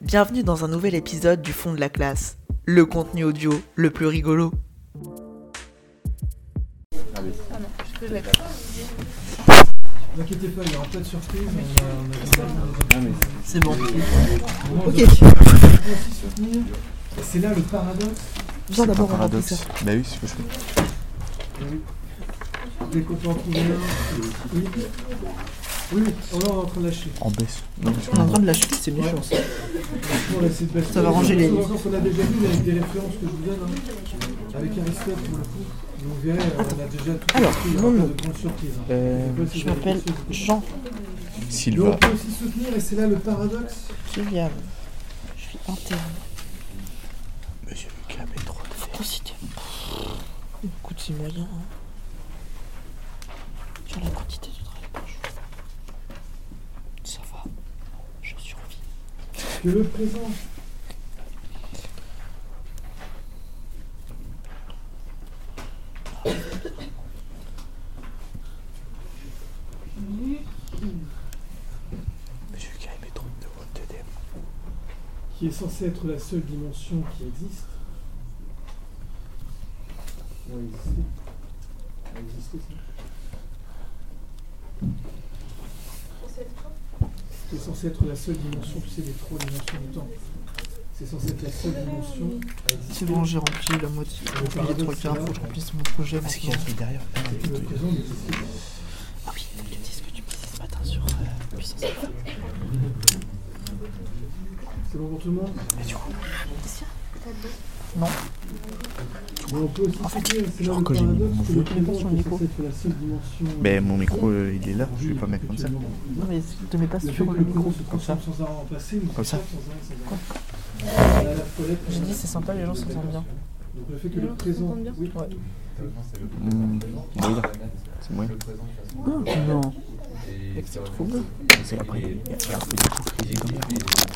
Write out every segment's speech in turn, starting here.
Bienvenue dans un nouvel épisode du fond de la classe, le contenu audio le plus rigolo. Ne vous inquiétez pas, il n'y aura pas de surprise. C'est bon. Ok. C'est là le paradoxe. Viens d'abord Paradoxe. ça. Bah oui, c'est. Dès qu'on peut en trouver un. Oui. Là, on est en train de lâcher. En baisse. Non, mais On est en train de lâcher, c'est méchant ça. On va essayer de. Ça va ranger les qu'on a déjà vu avec des références que je vous donne. hein. Avec Aristote pour le coup. Vous verrez, on a déjà tout Alors, compris, il y mon nom. de grandes surprises. hein. Euh, Je m'appelle Jean Mais on peut aussi soutenir, et c'est là le paradoxe. Kylian. Je suis interne. Monsieur Lucas met trop de c'était. Écoute, c'est moyen. Hein. Sur la quantité de travail par jour. Ça va. Je survis. Que le présent. Monsieur Lucas met trop de votes de DM. qui est censé être la seule dimension qui existe exister, ça. Qui est censé être la seule dimension, tu sais, des trois dimensions du temps. C'est censé être la seule dimension. C'est bon, j'ai rempli la moitié. J'ai rempli les trois quarts. Faut que je remplisse mon projet. C'est qu'il y a un maintenant. truc derrière. Ah, Et que le présent n'existe pas. Ah oui, faut que tu me dises ce que tu me disais ce matin sur euh, puissance alpha. C'est bon pour tout le monde Et du coup, Non. En fait, là genre le que j'ai mis mon feu. ben mon micro euh, il est là, je vais pas mettre comme ça. Non, mais te mets pas sur que le micro. comme ça. Comme ça. toilette, J'ai dit, c'est sympa, les gens s'entendent bien. Donc le fait que le présent. Oui. Ouais. Mmh, moyen. C'est moyen. Non. Mec, c'est trop beau. C'est après.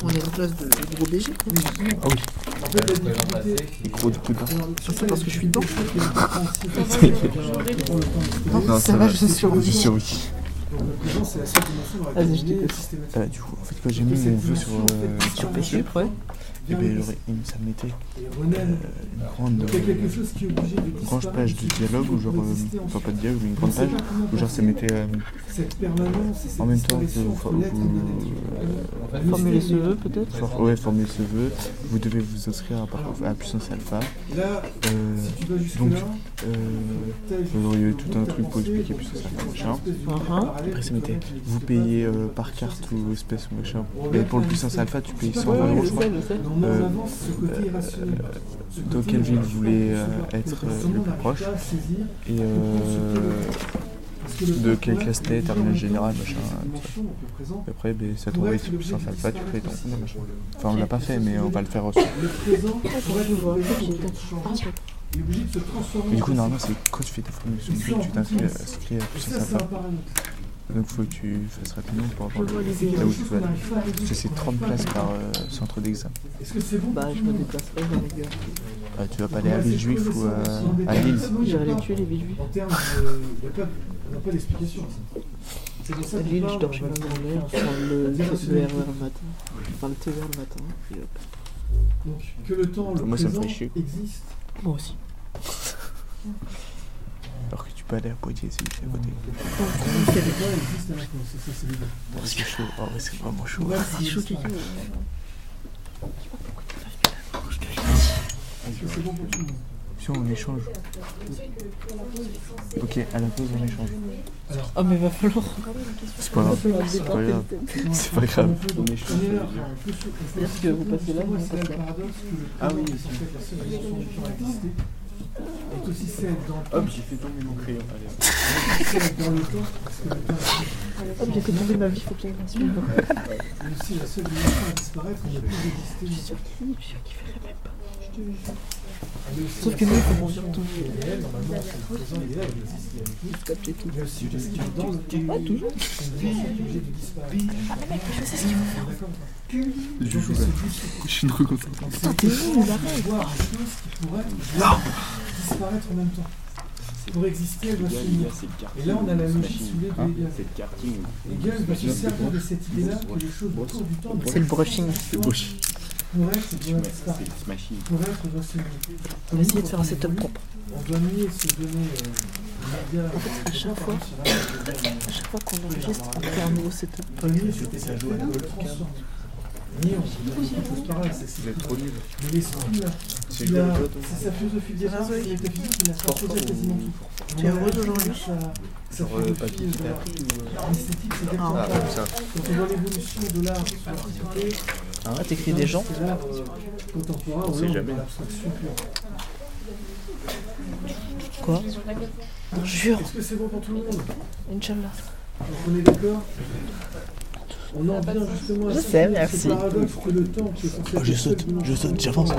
On est en place de de gros BG. Oui. Ah oui, En fait, la difficulté. micro du coup. C'est parce que je suis dedans. Non, Non, ça va, je suis Je suis oui. Vas-y, je t'écoute. Euh, du coup, en fait, quand j'ai mis mon vœu sur, euh, sur PC, ouais. Et me- ça me mettait euh, une grande, y euh, chose qui est obligé de une grande page de dialogue ou genre, euh, enfin ensuite. pas de dialogue, mais une grande page où genre ça mettait euh, en même temps que vous, euh, Formuler ce vœu, peut-être for- ouais, formuler ce vœu, vous devez vous inscrire à, par- à puissance alpha. Euh, donc, euh, vous auriez tout un truc pour expliquer que puissance alpha machin. Uh-huh. Après ça mettait, vous payez euh, par carte ou espèce ou machin. Mais pour le la puissance alpha, tu payes C'est 100 pas grave, euros, je je crois. Je on Euh, avance ce côté irrationnel. Ce dans quelle ville euh, se être euh, le plus proche et euh, de quelle classe t'es, terminale en générale, machin, tout Et après, ben, ça sur l'objet puissance de alpha, tu fais ton. Enfin, on l'a pas fait, mais on va le faire aussi. Le présent pourrait être le présent Ok, pour changer. Il est obligé de se transformer. Et du coup, en normalement, c'est quand tu fais ta formation tu t'inscris à s'inscrit à Et puissance ça, Donc, il faut que tu fasses rapidement pour avoir là où tu vas aller. à Parce que c'est qu'on 30 n'arrive pas à places par euh, centre d'examen. Est-ce que c'est bon Bah, je me déplacerai dans les gars. Tu vas pas aller à Villejuif ou euh, à Lille J'irai les tuer, les Villejuifs. En termes de. Il n'y a pas, on n'a pas d'explication à ça. À Lille, je dors chez ma grand-mère, je prends le le TER le matin. Enfin, le TER le matin. Puis hop. Donc, que le temps, le Moi, ça me présent existe. Moi aussi. Aller à Poitiers, c'est juste à côté. Oh, c'est chaud, oh, ouais, c'est vraiment chaud. C'est Si on échange. Ok, à la pause, on échange. Alors, Oh, mais va falloir. C'est pas grave. C'est pas grave. C'est pas grave. On est C'est-à-dire que vous passez là, vous Ah oui, est aussi celle dans le temps, Hop, j'ai fait tomber mon crayon. Allez, dans le temps, parce que le temps existe, Hop, j'ai fait tomber ma vie, faut que j'aille la suivre. mais aussi la seule dimension à disparaître, il n'y a plus Je qu'il je suis sûr qu'il ferait même pas. Mais aussi Sauf que nous, il faut tout. normalement, c'est le présent, il est là, il existe, il y a une vie. Capter tout. Mais aussi parce que dans le temps, Pas toujours. Ah, je sais ce qu'il faut faire. Je suis. Putain, t'es arrête voir des choses qui pourraient disparaître en même temps. Pour exister, elle doit s'unir. Et là, on a la logique. Hegel va se servir de cette idée-là que les choses au cours du temps C'est le brushing. C'est. Pour être, Tu doit. C'est machine. Pour être, on doit se nier. On va essayer de faire un setup propre. On doit nier se donner euh, médias. à chaque fois- À chaque fois qu'on enregistre, on fait un nouveau setup. C'est c'est trop nul. Mais l'esprit, là, C'est sa philosophie des arts, c'est métaphysique, il a transposé quasiment tout. Tu es heureux d'aujourd'hui Sur euh, papier qu'il a l'art. pris ou. L'esthétique, c'est exactement Ah, ça. Quand on voit l'évolution de l'art sur Ah, t'écris des gens l'art euh, contemporain, On sait jamais. dans l'abstraction pure. Quoi? Jure, Est-ce que c'est bon pour tout le monde? Inch'Allah. Donc, On est d'accord On en vient justement à Je ce- sais, merci. paradoxe que le temps qui est censé Ah, je saute, je saute, j'avance.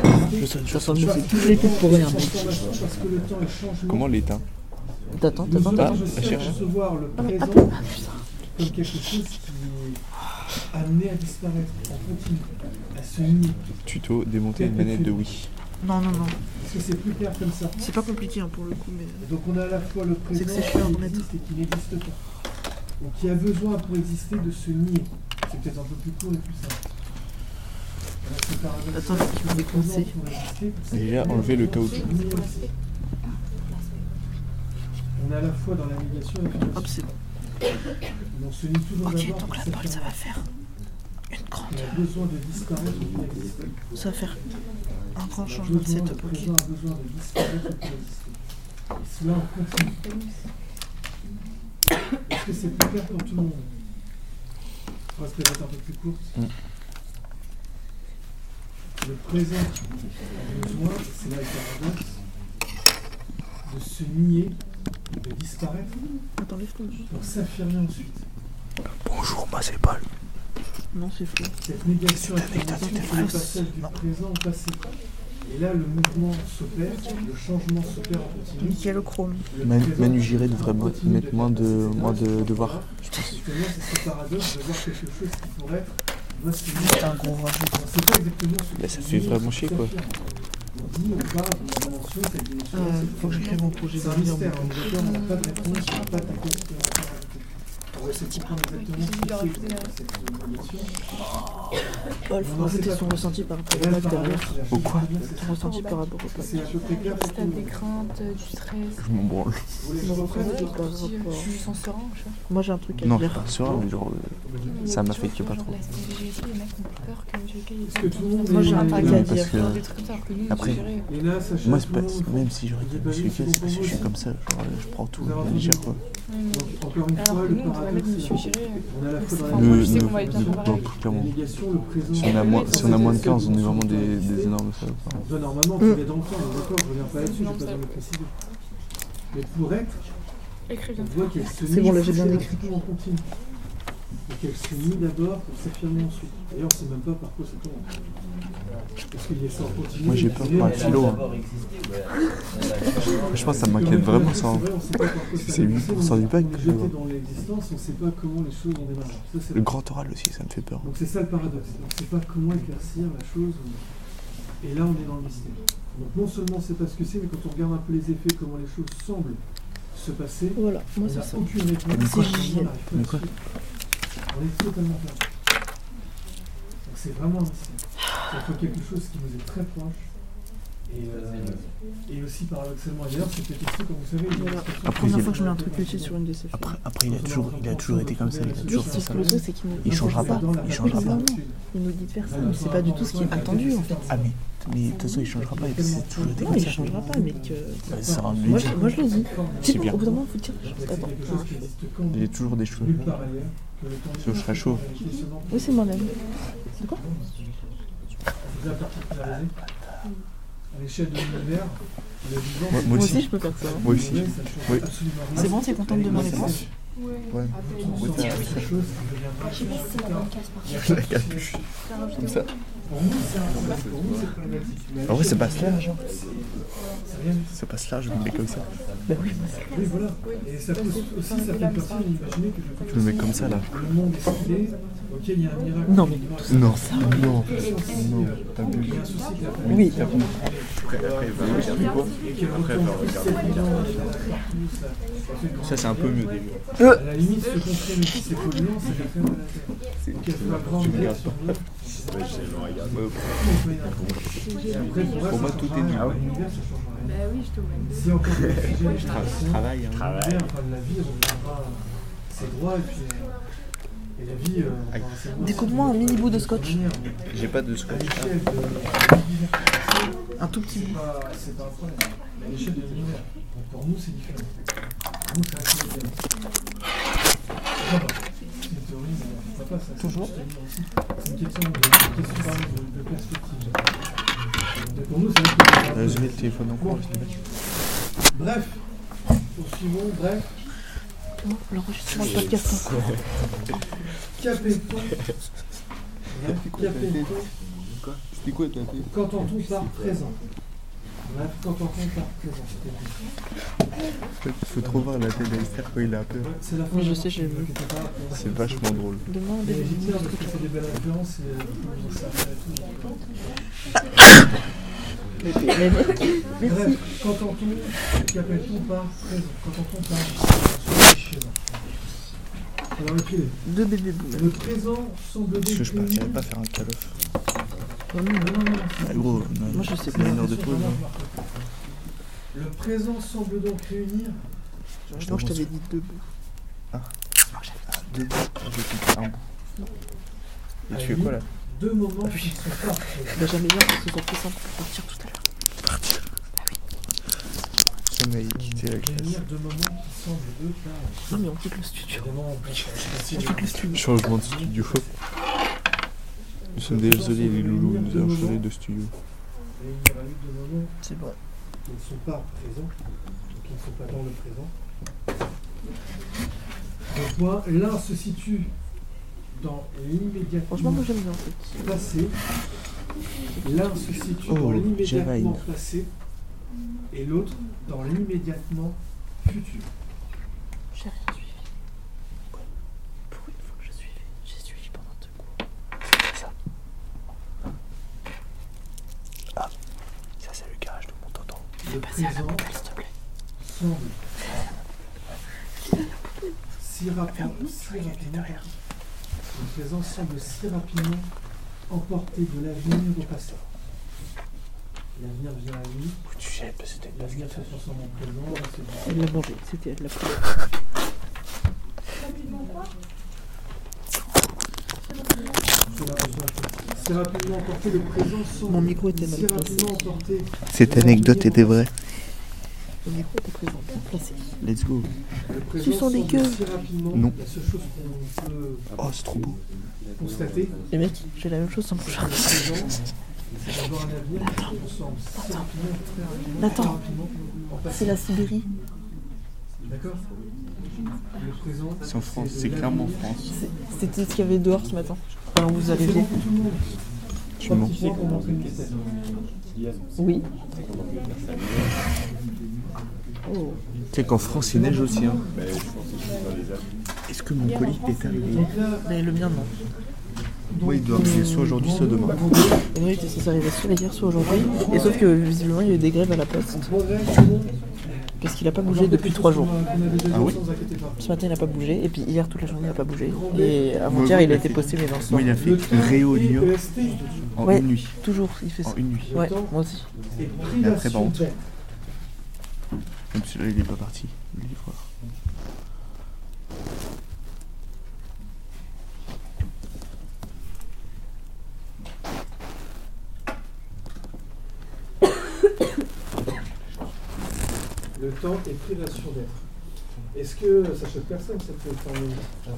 Je saute, je Ça saute. mieux toutes les pour rien. transformation parce que le temps est changement. Comment l'éteint T'attends, t'attends, t'attends. Ah, cherche. concevoir le Ah, mais présent ah, putain. comme quelque chose qui est amené à disparaître en continu, à se nier. Tuto, démonter une manette de Wii. Non, non, non. Est-ce que c'est plus clair comme ça C'est pas compliqué hein, pour le coup, mais. Et Donc on a à la fois le présent que c'est chiant existe et qui n'existe pas. Donc qui a besoin pour exister de se nier. C'est peut-être un peu plus court et plus simple. Attends. Pour exister, pour Déjà, enlever le caoutchouc. On est à la fois dans la négation et la Hop, c'est bon. On se nie toujours Ok, donc la balle, ça va faire une grande. On a besoin de disparaître pour exister. Ça va faire un grand On changement de setup, présent a besoin de disparaître pour exister. Et cela en continu. Est-ce que c'est plus clair pour tout le monde On va se peut-être un peu plus court. Mm. Le présent a besoin, c'est là le paradoxe, de se nier, de disparaître pour s'affirmer ensuite. Bonjour, moi c'est Paul. Non, c'est faux. Cette négation Cette anecdote affirmation, était c'est le fausse. passage du présent au passé. Et là, le mouvement s'opère, le changement s'opère en continu. Nickel chrome. Le Manu, Giré devrait mettre moins de, moins de devoirs. Justement, c'est ce paradoxe de voir quelque chose qui pourrait être doit se nier. C'est un gros rajout. On ne sait pas exactement ce Bah, qui ça fait vraiment chier, quoi. s'affirme. On dit, on parle d'une dimension, cette dimension Euh, faut que j'écrive mon projet C'est un d'avenir. mystère, on est d'accord, on n'a pas de réponse, on n'a pas de essayer de comprendre exactement ce que c'est. Paul, faut rajouter son ressenti par rapport le bac derrière. c'est Au quoi Ton ressenti par rapport au. C'est à t'as des craintes, du stress, Je m'en branle. Tu, sens serein. Moi j'ai un truc à Non, je dire. suis pas sûr, mais genre, ça m'affecte pas trop. Genre, la SPVG, les mecs ont peur que tu Est-ce que tout le monde Moi, j'ai un truc à dire. Après- c'est moi, c'est pas, même si je week-end, c'est c'est parce que je suis comme ça. Genre, je prends tout à la légère, quoi. Donc, encore une fois, le c'est- sais Le- le- donc, La clairement. Si on a moins, si on a moins de 15, on est vraiment des, énormes salopes. hein. Toi, normalement, tu es dans le temps, on est d'accord, je reviens pas là-dessus, je Non, vais pas ça- jamais préciser. Mais pour être, Écris bien. on voit qu'elle se C'est bon, là, j'ai bien écrit. en continu. Et qu'elle se nie d'abord pour s'affirmer ensuite. D'ailleurs, on sait même pas par quoi ça tombe. Parce qu'il y a ça en continu. Moi, j'ai peur un élèves, philo. hein. Je pense que ça m'inquiète le vraiment, ça. hein. c'est vrai, on sait pas par quoi ça C'est a 8% du bac, Le grand oral aussi, ça me fait peur. Donc c'est ça le paradoxe. On ne sait pas comment éclaircir la chose. Et là, on est dans le mystère. Donc non seulement on ne sait pas ce que c'est, mais quand on regarde un peu les effets, comment les choses semblent se passer, Voilà, moi on c'est n'a ça. aucune réponse. On est totalement perdu. C'est vraiment. C'est la quelque chose qui nous est très proche. Et, euh, et aussi paradoxalement, d'ailleurs, c'était testé, comme vous savez, il y a Voilà. une expression Après, Première fois que je mets un truc utile sur une de ces Après, après il, a toujours, il a toujours été comme ça, il a toujours fait sauf ça. que le truc c'est qu'il nous Il changera pas, il changera pas. Il nous dit de faire ça, mais c'est pas du tout ce qui est attendu en fait. Ah, mais, mais de toute façon, il changera pas, c'est Non, il ça. changera pas, mais que. Bah, ça Moi budget. je, moi, je le dis. C'est C'est bien. Au bout d'un moment, faut dire. Il a toujours des cheveux. Que que je serais chaud. Oui, c'est moi-même. De quoi Vous avez particularisé à l'échelle de Moi- c'est moi Moi aussi. je peux faire ça. Moi aussi. ne Oui. C'est bon, t'es contente de ma C'est réponse Ouais. Ouais. Une sorte sorte de chose qui deviendra Je sais pas si c'est la quelque T'as rajouté Comme ça. En vrai, c'est pas du cela, genre. C'est rien du tout. C'est pas cela, je me mets comme ça. Oui, voilà. Et ça pose aussi certaines personnes d'imaginer que je Je me mets comme ça, là. Il y a un miracle. Non, mais Non, non. non, la Oui. ça, ça Ça, c'est un peu mieux déjà. À la limite, ce qu'on crée, mais si c'est polluant, ça fait faire de la. Donc elle sur pour, moi, tout est. Ah ça. Bah oui, je te. Si encore travaille, hein. l'univers, enfin, la vie reviendra à ses droits et puis Découpe-moi c'est un mini bout de scotch. J'ai pas de scotch. Un tout petit bout. pas, c'est pas un problème. Mais à l'échelle de l'univers. Donc pour nous, c'est différent. Toujours. C'est une question de, perspective. Pour nous, c'est un peu- Euh, Je mets le téléphone en cours, je l'ai mis. Bref, poursuivons, bref. Non, l'enregistrement de podcast C'était quoi ta tête Qu'entend-on par présent Bref, qu'entend-on par présent C'était Il faut trop voir la tête d'Alistair quand il a peur. C'est la fin. Je sais, j'ai vu. on- C'est vachement drôle. Demain, Mais des j'y tiens parce que c'est des belles références et ça fait tout. Bref, qu'entend-on Qu'appelle-t-on par présent par sur les schémas Alors écoutez, Deux bébés boomers. le présent semble Est-ce donc que je partirais réunir- pas faire un call-off Non, non, non, non, non, c'est- Ah, Gros, non. Moi, je sais pas. une heure de pause. hein. Le présent semble donc réunir Moi, je t'avais dit deux bouts. Ah, deux bouts. Ah, Je coupe un bout. Et tu fais quoi là? Deux moments qui sont. Bah, j'aimais bien parce c'est plus simple pour partir tout à l'heure. Sommeil, quitter la classe. Deux moments qui semblent deux par Non, mais on quitte le studio. évidemment on On quitte le studio. Changement de studio. Nous sommes désolés les loulous, nous avons changé de studio. C'est vrai. qui ne sont pas présents, donc qui ne sont pas dans le présent. Donc moi, l'un se situe dans l'immédiatement Franchement, moi, j'aime bien cette. passé, l'un se situe Oh, dans l'immédiatement passé, et l'autre dans l'immédiatement futur. J'ai rien suivi. Pour une fois que je suivais, j'ai suivi pendant deux cours? Ça. Ah, ça c'est le garage de mon tonton. Le Passez à la présent poubelle, s'il te plaît. semble si rapidement, si rapidement, le présent semble si rapidement emporté de l'avenir au passé. L'avenir vient à lui, Où tu jettes parce que c'était l'avenir se transforme en présent, Elle l'a mangé, c'était elle l'a pris. Si rapidement emporté, le présent semble Mon micro était mal si rapidement emporté. Cette anecdote était vraie? Le micro était présent, bien placé. Let's go. Tu sens des queues. Non. La seule chose qu'on peut Oh, c'est trop beau. constater, Et mec, j'ai la même chose sans très rapidement, Attends. en. C'est la Sibérie. D'accord Le présent. C'est en France, c'est clairement l'avenir. France. C'était ce qu'il y avait dehors ce matin. Que vous monde. Tu Trois mens. Oui. Tu sais qu'en France il neige aussi. Hein. Est-ce que mon colis est arrivé Mais le mien, non. Oui, il doit arriver soit aujourd'hui, soit demain. Et censé arriver soit hier, soit aujourd'hui. Et sauf que visiblement, il y a eu des grèves à la poste. Parce qu'il a pas bougé depuis trois jours. Ah oui? Ce matin, il n'a pas bougé. Et puis hier, toute la journée, il n'a pas bougé. Et avant-hier, il a été posté, mais dans Moi, soir. il a fait EST en Ouais. une nuit. Toujours, il fait ça. En une nuit. Ouais, moi aussi. et après, par contre. Même celui-là, il est pas parti. Le livreur. Le temps et privation d'être. Est-ce que ça choque personne cette formule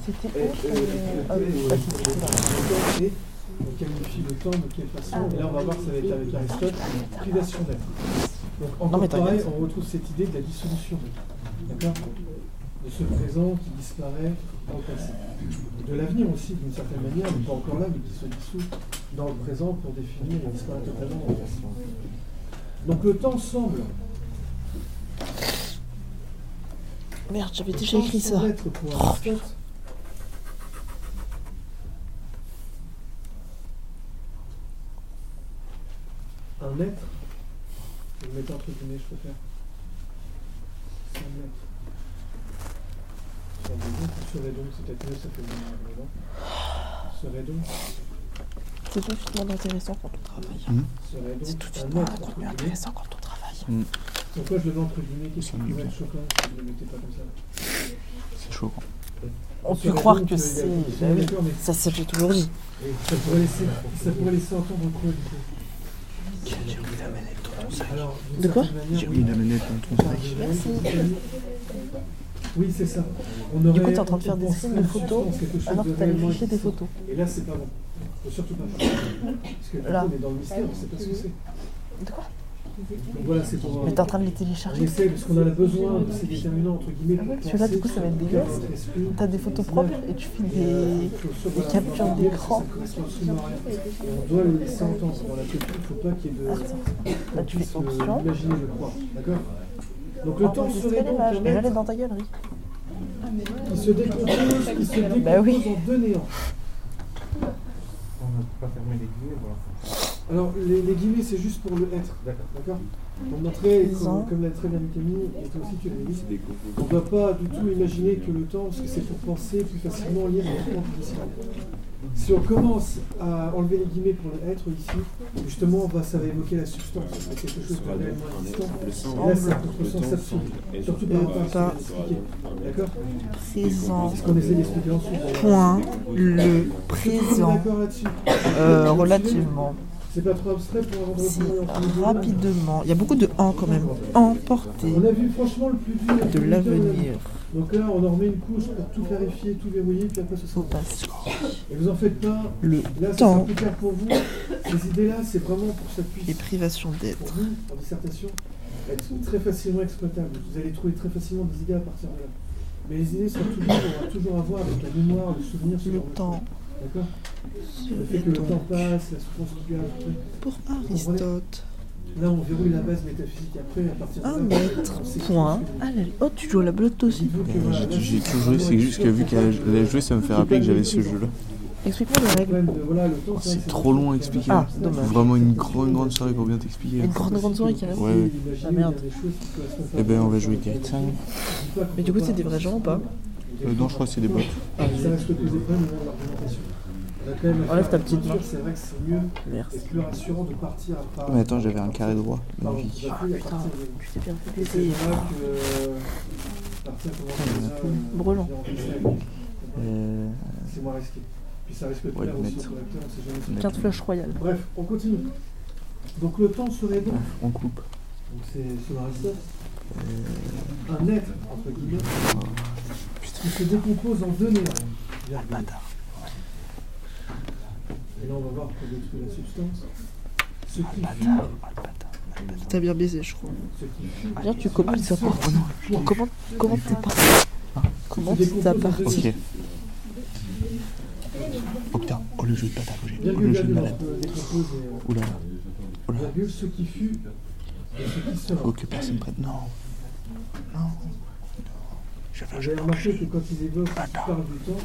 C'était Et- autre. et- euh, ah c'était est, on qualifie le temps de quelle façon Et là, on va voir, ça va être avec Aristote, privation d'être. Donc, Non, pareil, raison. on retrouve cette idée de la dissolution. D'accord De ce présent qui disparaît dans le passé. Et de l'avenir aussi, d'une certaine manière, mais pas encore là, mais qui se dissout dans le présent pour définir et disparaître totalement dans le passé. Donc le temps semble. Merde, j'avais déjà écrit ça. pour Aristote un être. Je mettre entre guillemets, je préfère. C'est un être. Sur des mots, serait donc, c'est peut-être mieux, ça fait moins non Serait donc, C'est tout de suite intéressant quand on travaille. Hmm. serait donc C'est tout de suite moins intéressant quand on travaille. Pourquoi je le mets entre guillemets Qu'est-ce qui pourrait être choquant si je ne le mettais pas comme ça C'est choquant. On peut croire que c'est. mais ça, j'ai toujours dit. ça pourrait laisser, ça pourrait laisser entendre quoi du coup Alors, d'une De quoi J'ai oui. mis la manette dans ton sac. Merci. Oui, c'est ça. On aurait, Du coup, t'es en train de faire des screens de photos alors que les réellement fichiers des photos. Et là, c'est pas bon. Faut surtout pas faire ça. Parce que Là. on est dans le mystère, on sait pas ce que c'est. De quoi? Donc voilà, c'est pour. Mais t'es en train de les On télécharger. essaie, parce qu'on a besoin de ces déterminants, entre guillemets, Ah ouais, pour parce que là, penser du coup, ça va être dégueulasse. T'as des photos propres et tu fais Et, euh, des. des voilà, captures on d'écran. on doit le laisser entendre. Dans la copie, il ne faut pas qu'il y ait de. Attends. Là, tu fais puisse, option. Imaginer le croire. D'accord Donc le temps Enregistrer serait donc elle est être dans ta galerie. qui se décompose, qui se décompose Bah oui. en deux néants. On ne peut pas fermer les guillemets l'instant. Alors, les, les guillemets, c'est juste pour le être. D'accord. D'accord Pour montrer, comme, comme l'a très bien dit Camille, et toi aussi tu l'as dit, on ne doit pas du tout imaginer que le temps, parce que c'est pour penser plus facilement, lire et comprendre plus facilement. Si on commence à enlever les guillemets pour le être ici, justement, on va, ça va évoquer la substance, c'est quelque chose de réellement existant. Et là, c'est un contresens absolu, surtout par rapport à ce qu'on d'expliquer. D'accord Présent. C'est ce qu'on essaie d'expliquer ensuite. Point. Le présent. est d'accord là-dessus Euh, relativement. C'est pas trop abstrait pour avoir les là rapidement. Il y a beaucoup de en quand même. Emporté On a vu franchement le plus dur. le de l'avenir. Donc là, on en remet une couche pour tout clarifier, tout verrouiller, puis après ce sera. passer. Et vous en faites pas. Le Là, c'est temps plus clair pour vous. Ces idées-là, c'est vraiment pour que ça et puisse, privation pour d'être. en dissertation, être très facilement exploitable. Vous allez trouver très facilement des idées à partir de là. Mais les idées sont toujours, on va toujours avoir avec la mémoire, le souvenir, Le temps choses. D'accord Le fait que le temps passe, la souffrance qui peut ajouter. pour Aristote Là, on verrouille la base métaphysique. Après, à partir de là, un mètre. Point. que- Ah, Oh, tu joues à la blotte aussi. J'ai tout joué, c'est juste que vu qu'elle a joué, ça me fait rappeler que j'avais ce jeu-là. Explique-moi les le règles. Oh, c'est trop long à expliquer. Ah, dommage. Vraiment une grande, grande soirée pour bien t'expliquer. Une grande grande soirée carrément. Ouais, ouais. Ah, merde. Eh ben, on va jouer direct. Mais du coup, c'est des vrais gens ou pas? Euh, non, je crois que c'est des bots. Ça reste que des épreuves de l'argumentation. Enlève ta petite main. C'est vrai que c'est mieux Merci. et plus rassurant de partir à part. Mais attends, j'avais un carré droit. À Putain, tu t'es bien fait C'est plaisir. vrai que euh, euh, Brûlant. Euh, C'est moins risqué. Puis ça risque de Ouais, de aussi mettre. au correcteur, on sait jamais. Carte flash royale. Bref, on continue. Donc le temps serait donc, on coupe. donc c'est selon Aristote, Euh, un être, entre guillemets, qui se décompose en deux néants. virgule. Et là, on va voir pour détruire la substance. Ce qui fut, T'as bien baisé, je crois. fut, Viens, tu commentes ta partie. Comment, comment t'es parti Comment ta partie Ok. Oh putain, oh le jeu de oh, j'ai- oh, le jeu de malade. euh, Oula, oula. ce qui fut. Faut que personne prenne. Non. Non. Je vais Vous avez remarqué que quand ils évoquent, ils parlent du temps,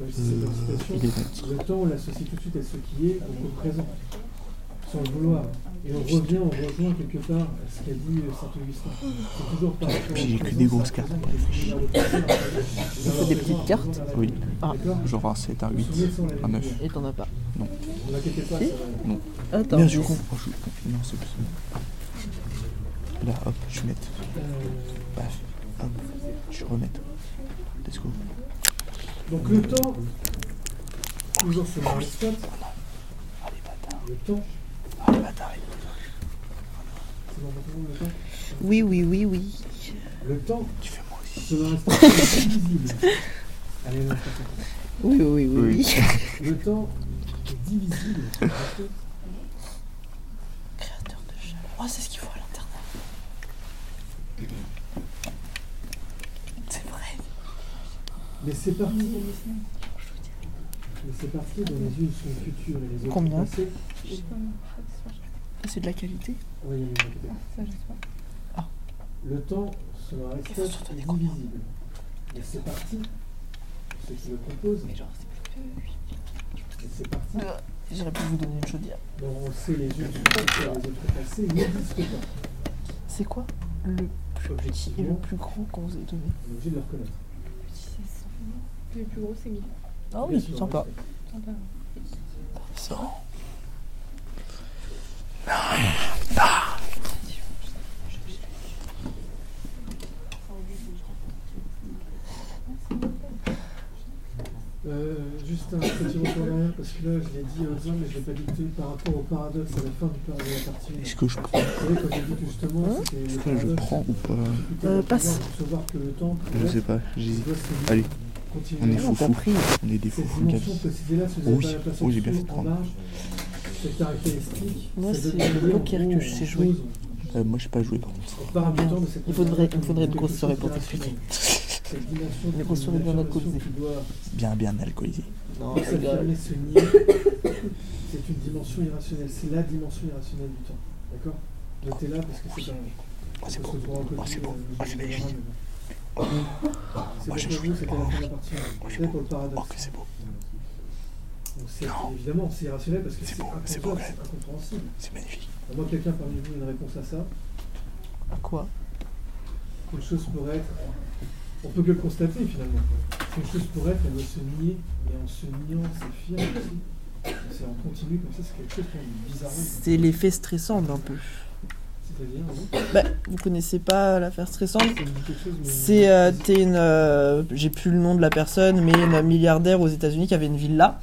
même si c'est une citation, Il est net. le temps, on l'associe tout de suite à ce qui est, donc au présent, sans le vouloir. Et on revient, on rejoint quelque part à ce qu'a dit euh, Saint-Augustin. C'est toujours par rapport Puis j'ai que des grosses cartes le fait des petites cartes la Oui. Ah. Genre un 7, un 8, Souvenez sans la un 9. lumière. Et t'en as pas. Non. Ne vous inquiétez pas, Si. ça va. Non. Attends. Bien sûr. Oh, je- Non, c'est plus. Là, hop, je mets. Euh, Paf. Hop, je remets. Let's go. Donc le temps, toujours selon Aristote, Ah les bâtards. le temps, Ah les bâtards. c'est bon pour tout le monde, le temps Oui, oui, oui, oui. Le temps, Tu fais moi aussi. selon Aristote, est divisible. Allez. Oui, oui, oui, Oui. Le temps est divisible. Créateur de chaleur. Oh, c'est ce qu'il faut à C'est. Mais c'est parti. mais ces parties dont les unes sont futures et les autres Combien passées. C'est de la qualité Oui, oui, oui, oui. Ah. Le temps, selon Aristote, Il faut surtout est des combien divisible. Mais ces parties, ce qui le composent, Mais genre, c'est plus mais ces parties que. J'aurais pu vous donner une chaudière. dont on sait les unes sont futures et les autres passées n'existent pas. C'est quoi le plus petit et le plus grand qu'on vous ait donné? On est obligé de le reconnaître. Le plus gros, c'est 1000. Ah oui, sûr, sympa. oui. Ça. Euh, juste un petit retour en arrière, parce que là, je l'ai dit aux hommes, mais je ne l'ai pas dicté par rapport au paradoxe à la fin du par- de la partie. Est-ce que je prends Vous savez, quand j'ai dit que justement, Hein Est-ce que je prends ou pas Euh, passe. pouvoir percevoir que le temps Je sais pas. Se Allez, on est foufou. pris. On est des fous. se faisait Oui, pas la place en oui, j'ai bien fait de en prendre. marge. Cette caractéristique, Moi, ça c'est poker que je sais jouer. Euh, moi, je sais pas jouer par contre. Il faudrait- il me faudrait une grosse soirée pour dimension Une grosse soirée bien alcoolisée. Bien, bien alcoolisé. Non, s'affirmer, se nier, c'est une dimension irrationnelle. C'est la dimension irrationnelle du temps. D'accord? Notez-là parce que c'est un. Oh, c'est beau. Oh, c'est beau. euh, Oh, c'est magnifique. Oh, C'est moi, c'était la partie. Oh, c'est beau. Oh, paradoxe. que c'est beau. Donc c'est évidemment c'est irrationnel parce que C'est c'est c'est c'est incompréhensible. C'est magnifique. À moins que quelqu'un parmi vous ait une réponse à ça, Quoi? Qu'une chose pourrait être. On peut que le constater finalement. Qu'une chose pourrait être, elle doit se nier, et en se niant, s'affirme aussi. C'est en continu comme ça, c'est quelque chose qui est bizarre. C'est l'effet stressant d'un peu. Bah, vous connaissez pas l'affaire stressante C'est euh, t'es une, euh, j'ai plus le nom de la personne, mais une milliardaire aux États-Unis qui avait une villa,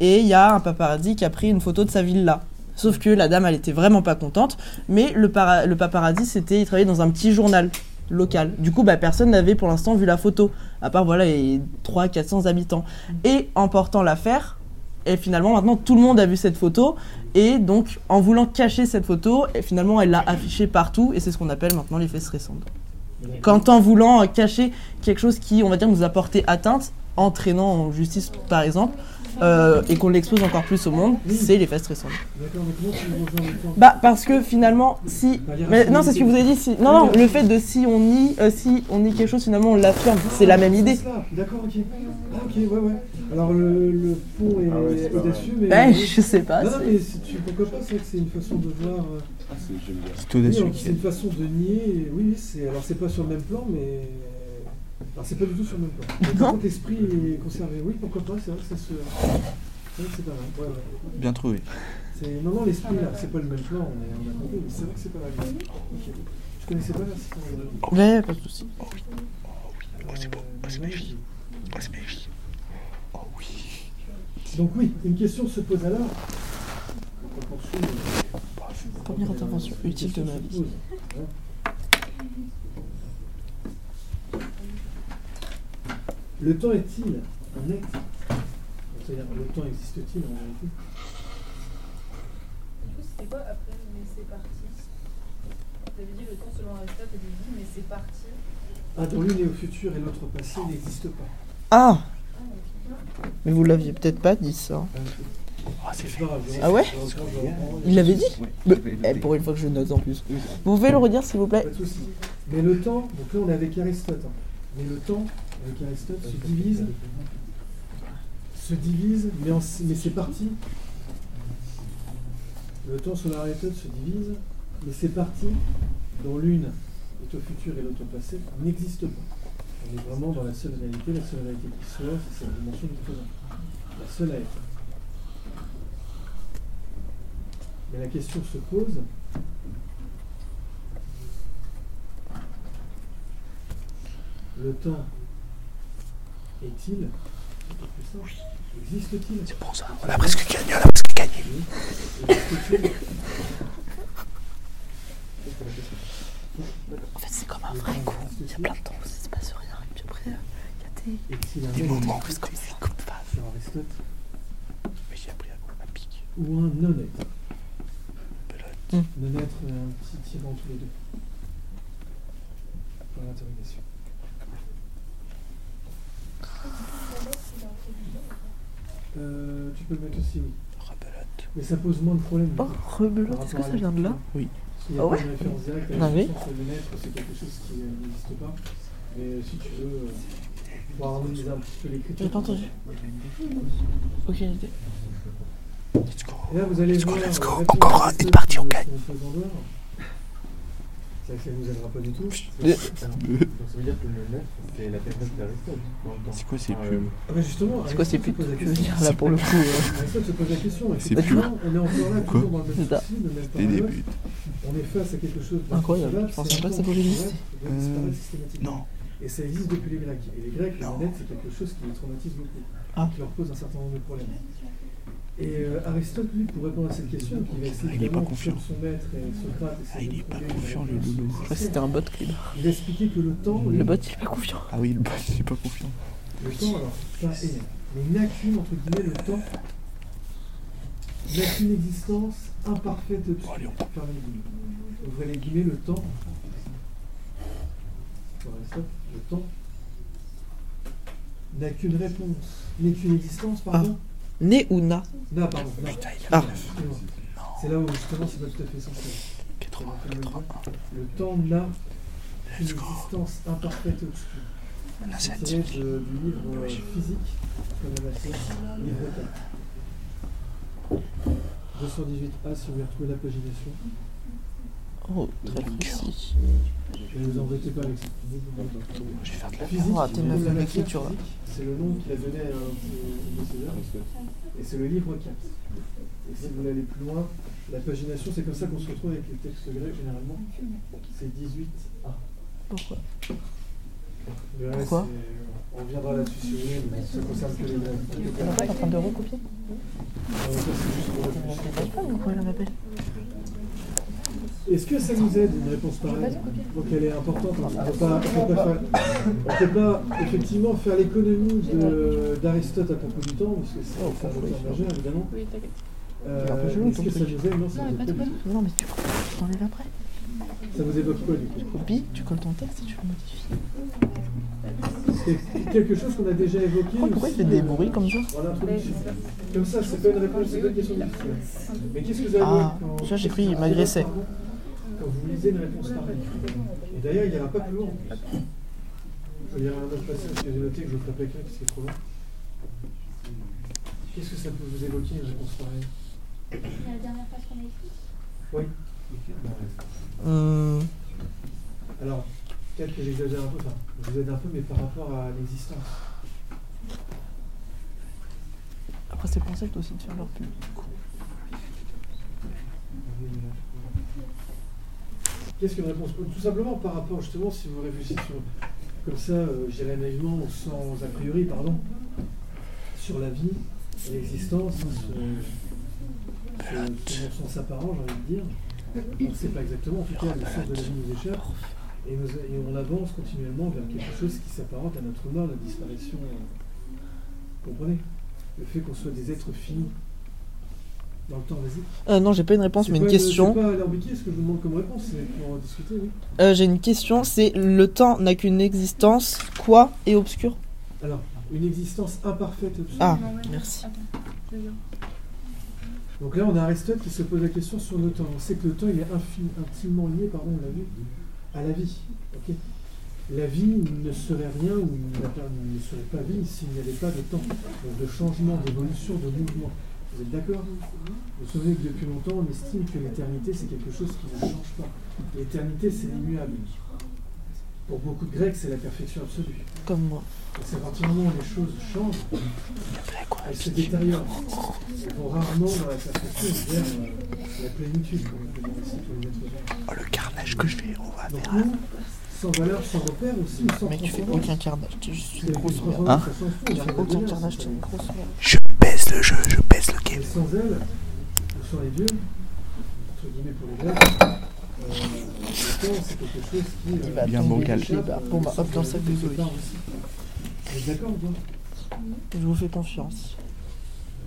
et il y a un paparazzi qui a pris une photo de sa villa. Sauf que la dame, elle était vraiment pas contente, mais le, para- le paparazzi, c'était, il travaillait dans un petit journal local. Du coup, bah, personne n'avait pour l'instant vu la photo, à part voilà, les 300-400 habitants. Et en portant l'affaire, et finalement, maintenant, tout le monde a vu cette photo, et donc, en voulant cacher cette photo, finalement, elle l'a affichée partout, et c'est ce qu'on appelle maintenant l'effet stressant quand en voulant cacher quelque chose qui, on va dire, nous a porté atteinte, entraînant en justice par exemple, euh, et qu'on l'expose encore plus au monde, c'est l'effet stressant. Bah parce que finalement, si, non, c'est ce que vous avez dit. Non, non, le fait de si on nie, euh, si on nie quelque chose, finalement on l'affirme, c'est la même idée. D'accord, ok. Ah, ok, ouais, ouais. Alors le, le pont est Ah ouais, audacieux, mais. Ben, je sais pas. Non, mais tu, pourquoi pas, c'est vrai que c'est une façon de voir. euh, Ah, c'est oui, audacieux qui c'est une façon de nier. Oui, oui, c'est. Alors c'est pas sur le même plan, mais. Alors c'est pas du tout sur le même plan. Mais Non. Par contre, l'esprit est conservé. Oui, pourquoi pas, c'est vrai que ça se. C'est pas mal. Ouais, ouais. Bien trouvé. C'est... Non, non, l'esprit là, c'est pas le même plan, on, est... on a compris, mais c'est vrai que c'est pas mal. Ok. Je connaissais pas la. Ouais, pas de souci. Oh c'est beau. Oh, c'est magnifique. Oh, c'est magnifique. Donc oui, une question se pose alors. Première intervention utile de ma vie. pose. Le temps est-il un être? C'est-à-dire, le temps existe-t-il en vérité Du coup, c'était quoi après Mais c'est parti? T'avais dit le temps selon Aristote au début, mais c'est parti. Un dans l'une est au futur et l'autre au passé n'existe pas. Ah, Ah. Mais vous l'aviez peut-être pas dit ça. Oh, c'est C'est fait. je Ah ouais? Il l'avait dit? Ouais. Mais, eh, Pour une fois que je note en plus. Vous pouvez le redire s'il vous plaît? Pas de souci. Mais le temps, donc là on est avec Aristote, hein. mais le temps, avec Aristote, se divise, se divise, mais, en- mais c'est parti. Le temps sur Aristote se divise, mais ces parties, dont l'une est au futur et l'autre au passé, n'existent pas. On est vraiment dans la seule réalité, la seule réalité qui soit, c'est cette dimension du présent. La seule à être. Mais la question se pose, Le temps est-il. Existe-t-il C'est bon ça. On a presque gagné. On a presque gagné. En fait, c'est comme un vrai coup. Il y a plein de temps où il se passe rien. Et puis après, a des. Moments C'est comme ça, comme phase. sur Aristote Mais j'ai appris à, à pique. ou un non-être Pelote. Non-être, un petit tirant tous les deux. Pour l'interrogation. Euh, tu peux le mettre aussi, oui. Rebelote. Mais ça pose moins de problèmes. Oh, rebelote, est-ce que ça vient de là y a Ah pas ouais une référence directe à Ah oui. l'écriture sur le net, c'est quelque chose qui n'existe pas. Mais si tu veux, euh, J'ai pas entendu. Aucune idée. Let's go. Et là, vous allez Let's go, voir. let's go. euh, répondre Encore un- une partie, on gagne. sont faisandeurs. C'est vrai que ça ne nous aidera pas du tout. Donc ça veut dire que le 9, c'est la période d'Aristote. C'est quoi ces Enfin, pubs Ah bah justement, C'est quoi ces veux question. dire, là pour le coup. euh, Aristote se pose la question. C'est Effectivement, on est encore là, Quoi toujours dans le même souci, le. On est face à quelque chose Incroyable, d'inconcevable, je pensais c'est pas que ça pouvait exister. Euh. Non. Et ça existe depuis les Grecs. Et les Grecs, net, c'est quelque chose qui les traumatise beaucoup, Ah. qui leur pose un certain nombre de problèmes. Et euh, Aristote, lui, pour répondre à cette question, qui va essayer Ah, il pas évidemment, confiant. son maître et Socrate, Ah, il de est pas confiant, le loulou. c'était un bot clean. Il a expliqué que le temps, Le bot, il est pas confiant. Ah oui, le bot, il est pas confiant. le temps, alors, pas est, mais n'a qu'une, entre guillemets, le temps n'a qu'une existence imparfaite Bon, allez, on. Ouvrez les guillemets, le temps. Pour Aristote, le temps n'a qu'une réponse, n'est qu'une existence, pardon Né ou na Non, pardon, non. Putain, il a Ah. C'est là où justement c'est pas tout à fait essentiel. 80, Le 81. temps n'a qu'une existence imparfaite obscure. Là, C'est c'est tiré de- du livre euh, physique comme la matière, livre 4. 218A si vous voulez retrouver la pagination. Oh, très précis. Ne vous embêtez pas avec ça. Je vais faire de la Physique, t'es de l'écriture, physique, C'est le nom qu'il a donné à un de ses œuvres. Et c'est le livre 4. Et si vous voulez aller plus loin, la pagination, c'est comme ça qu'on se retrouve avec les textes grecs généralement. C'est 18A. Pourquoi reste, On reviendra là-dessus si vous voulez, mais ça concerne que les grecs. Pas en train de recopier Euh, ça, c'est juste pour pourquoi il en appelle Est-ce que ça nous aide une réponse pareille Donc elle est importante. On ne peut pas, on peut pas faire- on peut pas, effectivement faire l'économie d'Aristote à propos du temps, parce que c'est Oh, un auteur majeur évidemment. Euh, Est-ce que ça nous aide Non, ça Non, nous mais aide. Non, mais tu t'enlèves après. Ça vous évoque quoi du coup Tu copies, tu colles ton texte et tu le modifies. C'est quelque chose qu'on a déjà évoqué. Pourquoi, pourquoi il fait des euh, bruits comme ça. Comme ça, c'est pas une réponse, c'est pas une question difficile. Mais qu'est-ce que vous avez Ah, ça, j'ai cru, il m'agressait. Quand vous lisez une réponse pareille. Et d'ailleurs, il n'ira pas plus loin. Je vais lire un autre passage que j'ai noté que je ne ferai pas écrire parce qu'il est trop long. Qu'est-ce que ça peut vous évoquer une réponse pareille? La dernière phrase qu'on a écrite? Oui. Hum, Alors, peut-être que j'exagère un peu, enfin, je vous aide un peu, mais par rapport à l'existence. Après, c'est le concept aussi de faire leur pub. Qu'est-ce qu'une réponse Tout simplement par rapport, justement, si vous réfléchissez sur, comme ça, euh, naïvement, sans a priori, pardon, sur la vie, l'existence, hein, ce, sens apparent, j'ai envie de dire. On ne sait pas exactement, en tout cas, le sens de la vie nous échappe. Et, et on avance continuellement vers quelque chose qui s'apparente à notre mort, la disparition. euh, Vous comprenez? Le fait qu'on soit des êtres finis dans le temps, vas-y. Euh, non, j'ai pas une réponse, mais une question. C'est pas alambiqué ce que je vous demande comme réponse, c'est pour en discuter, oui. Euh, j'ai une question, c'est le temps n'a qu'une existence, quoi et obscur? Alors, une existence imparfaite. obscure. Ah, merci. Donc là, on a Aristote qui se pose la question sur le temps. On sait que le temps, il est intimement lié, pardon, on l'a vu, à la vie. ok la vie ne serait rien ou la Terre ne serait pas vie s'il n'y avait pas de temps, de changement, d'évolution, de mouvement. Vous êtes d'accord? Vous vous souvenez que depuis longtemps, on estime que l'éternité, c'est quelque chose qui ne change pas. L'éternité, c'est l'immuable. Pour beaucoup de Grecs, c'est la perfection absolue. Comme moi. C'est à partir du moment où les choses changent, elles se détériorent. Elles vont rarement dans la perfection vers euh, la plénitude, comme on peut dire ici pour les êtres humains. Oh, le carnage que je fais, on va Donc faire. nous, sans valeur, sans repère aussi, sans Mec, tu fais aucun carnage, tu es juste une grosse merde. Hein Tu fais aucun carnage, tu es une grosse merde. Je baisse le jeu, je baisse le game. sans elle, ou sans les dieux, entre guillemets pour les Grecs, euh, le temps c'est quelque chose qui. Il euh, va Bien bancal. Bon, bah, hop, dans le sac de Zoé. Vous êtes d'accord ou pas? Je vous fais confiance.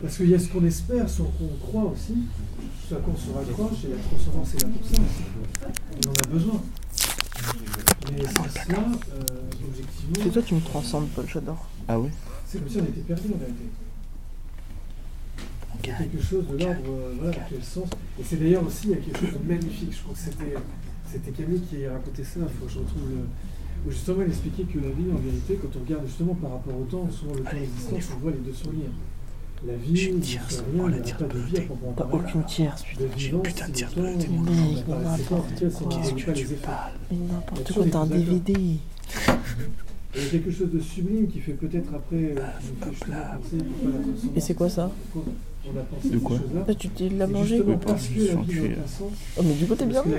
Parce qu'il y a ce qu'on espère, ce qu'on croit aussi, ce à quoi on se raccroche, et la transcendance est là pour ça aussi. On en a besoin. Mais sans cela, euh, objectivement, C'est toi, tu me transcendes, Paul, j'adore. Ah ouais c'est comme si on était perdu en réalité. Il y a quelque chose de l'ordre, euh, voilà, le sens. Et c'est d'ailleurs aussi, il y a quelque chose de magnifique. Je crois que c'était, c'était Camille qui racontait ça. Il faut que je retrouve le. Où justement, il expliquait que la vie, en vérité, quand on regarde justement par rapport au temps, souvent le temps d'existence, on voit les deux sourire. La vie, J'ai une tierce, rien, la pas de Pas aucune tierce, putain. Le J'ai vivant, une putain de c'est tierce de Qu'est-ce que tu parles Mais n'importe quoi, il t'as un. DVD. Il y a quelque chose de sublime qui fait peut-être après, euh, la transcendance. Et c'est quoi ça? Pourquoi On a pensé De quoi. Bah, tu t'es mangé la tué. aucun sens. Oh, mais du coup, t'es bien sens,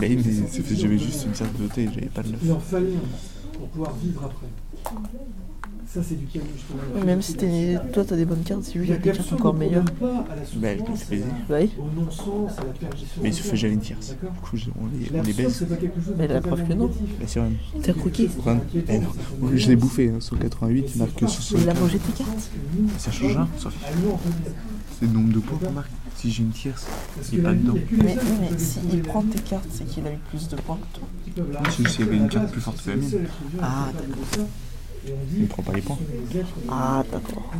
Mais c'est mais c'est fait, j'avais juste une tierce de thé, j'avais pas de neuf. Il en fallait pour pouvoir vivre après. Ça, c'est du Camus, justement. Même si t'es... toi, t'as des bonnes cartes, c'est il a des cartes encore meilleures. la Bah, elle peut baiser. la- Oui. La. Mais il se fait jamais une tierce. D'accord Du coup, on les, on les L'absurde, baise. Mais la preuve que non. c'est vrai. T'as croqué. Eh non. Je l'ai bouffé, hein, 188, il marque que Il a 60. mangé tes cartes. Ça change rien, ça fait- c'est le nombre de points qu'on marque. Si j'ai une tierce, il est pas dedans. Mais, oui, mais s'il prend tes cartes, c'est qu'il a eu plus de points que toi. Si s'il y avait une carte plus forte que la mienne. Ah, il ne prend pas les points. Ah, d'accord.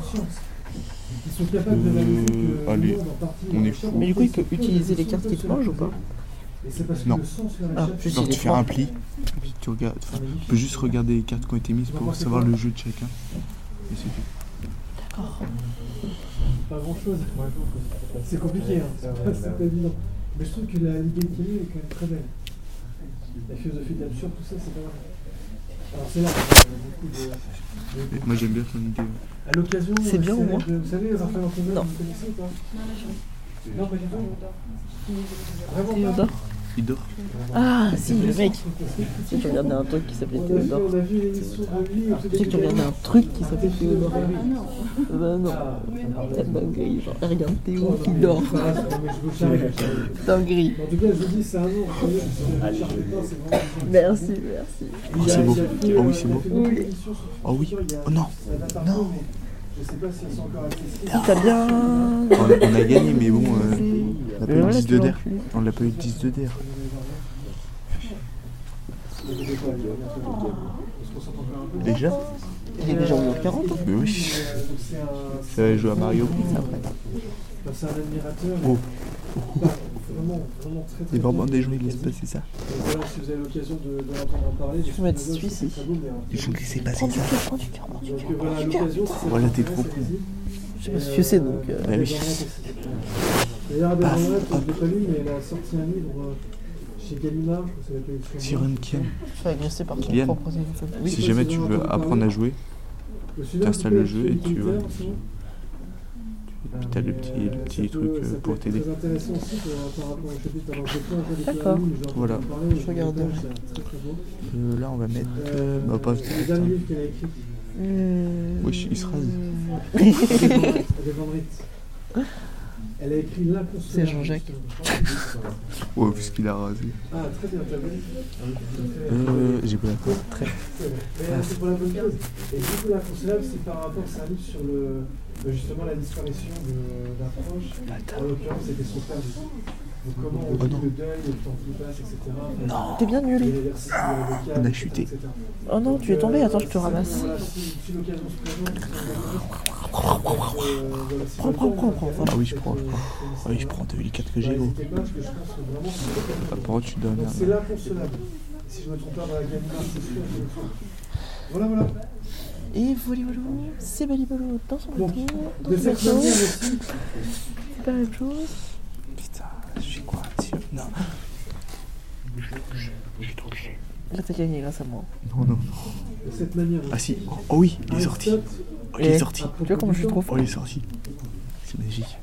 Ils sont capables de valider que Euh, le allez, monde en partie on est fou. Mais du coup, il peut utiliser les cartes qu'il te mange ou pas Et c'est parce que Non. le sens leur Ah, juste Genre, il tu fais un pli, puis tu regardes. enfin, tu peux juste regarder les cartes qui ont été mises pour savoir le jeu de chacun. Et c'est tout. D'accord. Pas grand chose. C'est compliqué, hein. c'est pas, c'est pas évident. Mais je trouve que la Ligue est quand même très belle. La philosophie de l'absurde, tout ça, c'est pas mal. Alors c'est là, il y a beaucoup de. Moi, j'aime bien ton idée. À l'occasion, C'est bien euh, ou moins de- Vous savez, les Antonin, Non. vous connaissez ou pas Non, mais je- Non, pas du tout. Vraiment pas Théodore Il dort. Ah, si, le mec. Tu sais que tu regardais un truc qui s'appelait Théodore. Tu sais que tu regardais un truc qui s'appelait Théodore. Ah. Bah non. Ah. C'est dinguerie, genre, regarde Théo qui dort. Ah. Dinguerie. En tout cas, je vous dis, c'est un nom. Merci, merci. C'est beau. il a fait, Oh oui, euh, c'est beau. Oui. Oh oui. Oh non. Non. Je sais pas si elles sont encore accessibles. T'as bien. On a, on a gagné, mais bon, euh, on n'a pas eu voilà, 10 tu de d'air. On l'a pas eu 10 de d'air. On se concentre encore un peu. Déjà Il est déjà au 40 hein. Mais oui. Donc c'est un- Ça va jouer à Mario. Enfin, c'est un admirateur. Oh. Vraiment, vraiment très très Et vraiment, bien. des gens, ils laissent passer ça. Si vous avez l'occasion de, de l'entendre en parler, Tu peux mettre c'est celui-ci. Les gens laissent Prends passer ça. prends du cœur, prends du cœur, prends voilà, du cœur. Voilà, t'es trop con. Je sais pas ce que c'est donc. euh, Bah oui. D'ailleurs, Adèle Paf, Henriette, je hop. l'ai pas lu, mais elle a sorti un livre euh, chez Gallimard, je crois que c'est la collection. Sur un Kian. Je fais agresser par ton propre. Oui. Si jamais tu veux apprendre à jouer, Je suis là, t'installes un le jeu et tu moment. puis t'as le petit, le Euh, petit truc euh, peut pour t'aider. D'accord. Voilà. Je. Euh, là, on va mettre. Euh, bah, pas le direct, dernier hein. livre qu'elle a écrit. Wesh, il se rase. Elle a écrit L'inconsolable. C'est Jean-Jacques. Ouais, puisqu'il a rasé. Ah, très bien, t'as vu Euh, j'ai pas la. Très. Mais euh, c'est pour la bonne cause. Et du coup, l'inconsolable, c'est par rapport, c'est un livre sur le, euh, justement la disparition de- d'un proche. En l'occurrence, c'était son père. Comment on Oh vit non. le deuil, le temps qui passe, etc. Non. T'es bien nul. de On a chuté. Oh non, tu es tombé, attends, je te ramasse. euh, Prends, prends, prends, Ah oui, je prends, je prends. Ah oui, je prends, t'as vu les cartes que Bah, j'ai, gros. Ah, contre, tu donnes Donc c'est l'inconsolable. Si je me trompe pas dans la Gallimard, c'est sûr. Voilà, voilà. Et Volibolo, c'est Balibolo dans son bateau, dans bateau. C'est pas la même chose. Putain, je suis quoi Tiens, Non. Je suis trop cul. Là, t'as gagné grâce à moi. Non, non. de cette manière Ah si. Oh oui, il est sorti. Oh, il est Eh. sorti. Tu vois comment je suis trop Oh, il est sorti. C'est magique.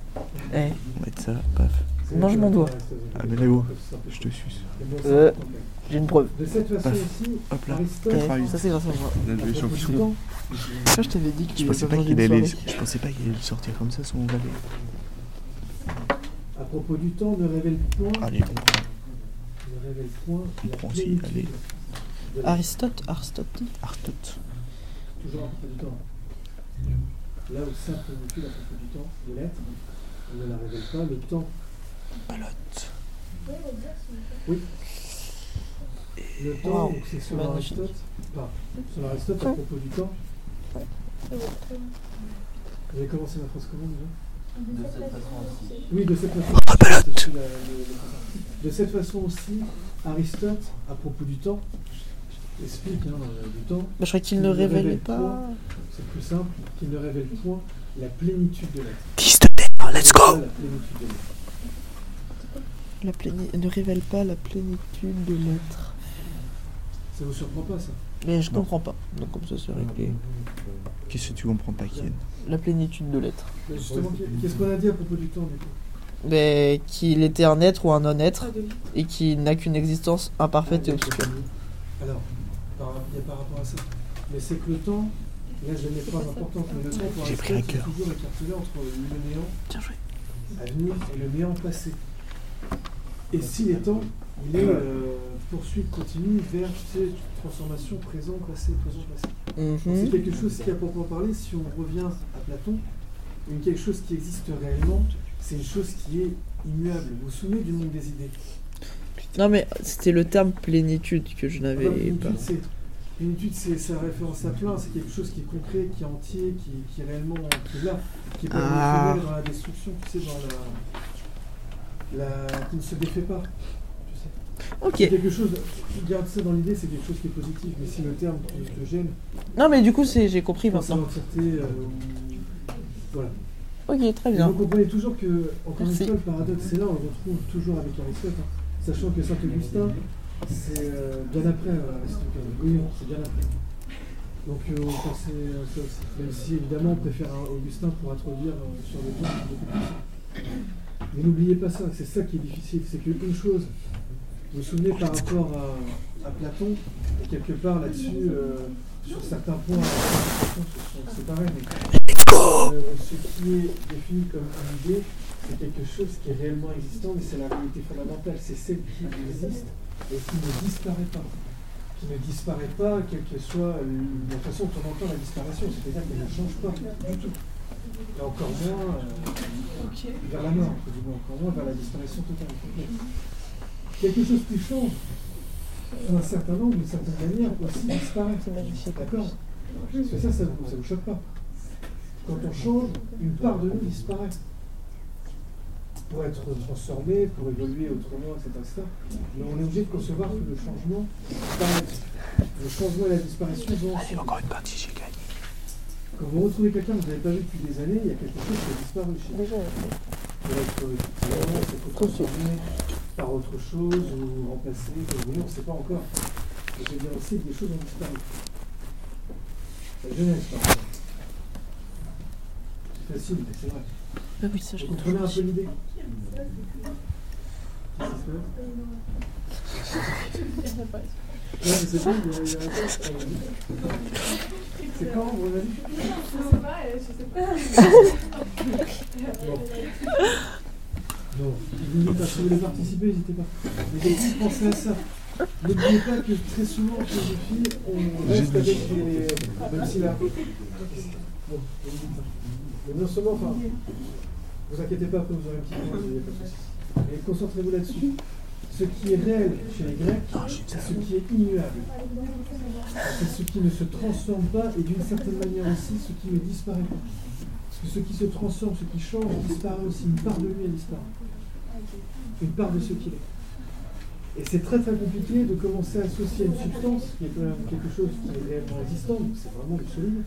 Eh, On va mettre ça, paf. mange mon doigt. Ah, mais là, gros, je te suce. Euh. j'ai une preuve. De cette façon Hop là. Eh, 88. ça c'est grâce à moi. Champion. Ça, je t'avais dit Je pensais pas qu'il allait. Je pensais pas qu'il allait sortir comme ça son valet. À propos du temps, ne révèle point, Allez, on prend. ne révèle point On la prend aussi, allez. Aristote, Aristote. Artote. Toujours à propos du temps. Là où sa plénitude à propos du temps, de l'être, on ne la révèle pas, le temps. Palotte. Oui. Le temps, Wow, donc c'est sur. Aristote. Enfin, sur Aristote à propos du temps. Vous avez commencé ma phrase comment déjà? De cette façon aussi. Oui, de cette façon. De cette façon aussi, Aristote, à propos du temps, explique hein, euh, du temps, Bah, je crois qu'il Il ne ne révèle pas. c'est plus simple, qu'il ne révèle point la plénitude de l'être. Fils de terre, let's go La plénitude de l'être. La pléni- ne révèle pas la plénitude de l'être. Ça vous surprend pas ça? Mais je Non. comprends pas. Donc comme ça c'est réglé. Qu'est-ce que tu comprends pas, Kian La plénitude de l'être. Justement, qu'est-ce qu'on a dit à propos du temps du coup? Mais qu'il était un être ou un non-être et qu'il n'a qu'une existence imparfaite et Ah, obscure. Alors, par, il y a par rapport à ça. Mais c'est que le temps, là je n'ai pas importante, mais le temps pour J'ai pris à Aristote, cœur. c'est toujours écartelé entre le néant à venir et le néant passé. Et si les temps, il est euh, poursuite continue vers sais, transformation présent, passé, présent, passé. Donc, C'est Mhm. quelque chose qui, à proprement parler, si on revient à Platon, une quelque chose qui existe réellement, c'est une chose qui est immuable. Vous vous souvenez du monde des idées? Non mais c'était le terme plénitude que je n'avais pas. plénitude, c'est ça référence à plein, c'est quelque chose qui est concret, qui est entier, qui, qui est réellement qui est là, qui est pas Ah. dans la destruction, tu sais, dans la, la qui ne se défait pas. Ok. Quelque chose, garde ça dans l'idée, c'est quelque chose qui est positif, mais si le terme te gêne, Non mais du coup c'est j'ai compris maintenant. l'entièreté, euh, ou- voilà. Ok très Et bien. vous comprenez toujours que, encore une fois, le paradoxe, c'est là, on le retrouve toujours avec Aristote, hein. sachant que Saint-Augustin, c'est euh, bien après euh, Aristote, oui, c'est bien après. Donc euh, on pensait à ça aussi. Même si évidemment on préfère un Augustin pour introduire euh, sur le temps. Mais n'oubliez pas ça, c'est ça qui est difficile, c'est qu'une chose, vous vous souvenez par rapport à, à Platon, et quelque part là-dessus, euh, sur certains points, euh, c'est pareil, mais euh, ce qui est défini comme une idée, c'est quelque chose qui est réellement existant, mais c'est la réalité fondamentale, c'est celle qui existe et qui ne disparaît pas. Qui ne disparaît pas, quelle que soit euh, la façon dont on entend la disparition, c'est-à-dire qu'elle ne change pas du tout. Et encore moins euh, vers la mort, encore moins vers la disparition totale. Quelque chose qui change, un certain nombre, d'une certaine manière, aussi disparaît. D'accord Parce que ça, ça ne vous, ça vous choque pas. Quand on change, une part de nous disparaît. Pour être transformé, pour évoluer autrement, etc. etc. Mais on est obligé de concevoir que le changement disparaît. Le changement et la disparition vont ensemble. Encore une partie, j'ai gagné. Quand vous retrouvez quelqu'un que vous n'avez pas vu depuis des années, il y a quelque chose qui a disparu chez vous. Déjà, être faut transformer par autre chose ou remplacer, comme vous voulez, on ne sait pas encore. Mais je veux dire aussi que des choses ont disparu. La jeunesse, par exemple. C'est facile, mais c'est vrai. Ah oui ça je Vous comprenez un peu l'idée Qu'est-ce qui se passe? Ouais, mais c'est euh, quand, vous avez Je sais pas, euh, je sais pas. Non, si vous voulez participer, n'hésitez pas. Mais donc, pensez à ça. N'oubliez pas que très souvent en philosophie, on reste avec des. Même si là. Bon. Mais non seulement, enfin, vous inquiétez pas, vous aurez un petit point, pas de souci. Mais concentrez-vous là-dessus. Ce qui est réel chez les Grecs, c'est ce qui est immuable. C'est ce qui ne se transforme pas et d'une certaine manière aussi ce qui ne disparaît pas. Parce que ce qui se transforme, ce qui change, disparaît aussi. Une part de lui, elle disparaît. Une part de ce qu'il est. Et c'est très très compliqué de commencer à associer une substance qui est quand même quelque chose qui est réellement existant, donc c'est vraiment du solide,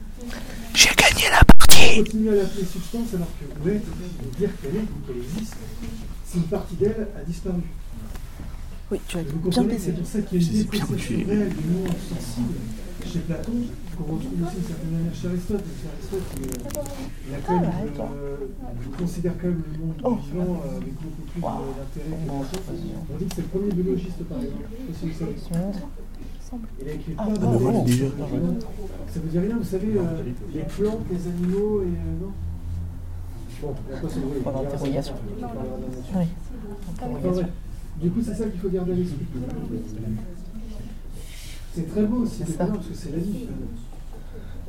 J'ai gagné la partie continuer à l'appeler substance alors que ouais, de dire qu'elle est, qu'elle existe, si une partie d'elle a disparu. Oui tu as Et vous bien comprenez, baisé. c'est pour ça qu'il y a une bien dépossession tués. réelle du monde sensible chez Platon, qu'on retrouve aussi d'une certaine manière chez Aristote. Aristote, il, il a quand même, Ah euh, il considère quand même le monde Oh. vivant euh, avec beaucoup plus Wow. d'intérêt que. On dit que c'est le premier biologiste, par exemple. Je sais pas si vous savez. Il a écrit Ah, plein le vivant. Ça vous dit rien, vous savez, euh, les plantes, les animaux et. euh, non Bon, on va pas se brûler. Point d'interrogation. On parlera de la nature. Oui. Du coup, c'est ça qu'il faut garder à l'esprit. C'est très beau aussi, C'est bien parce que c'est la vie.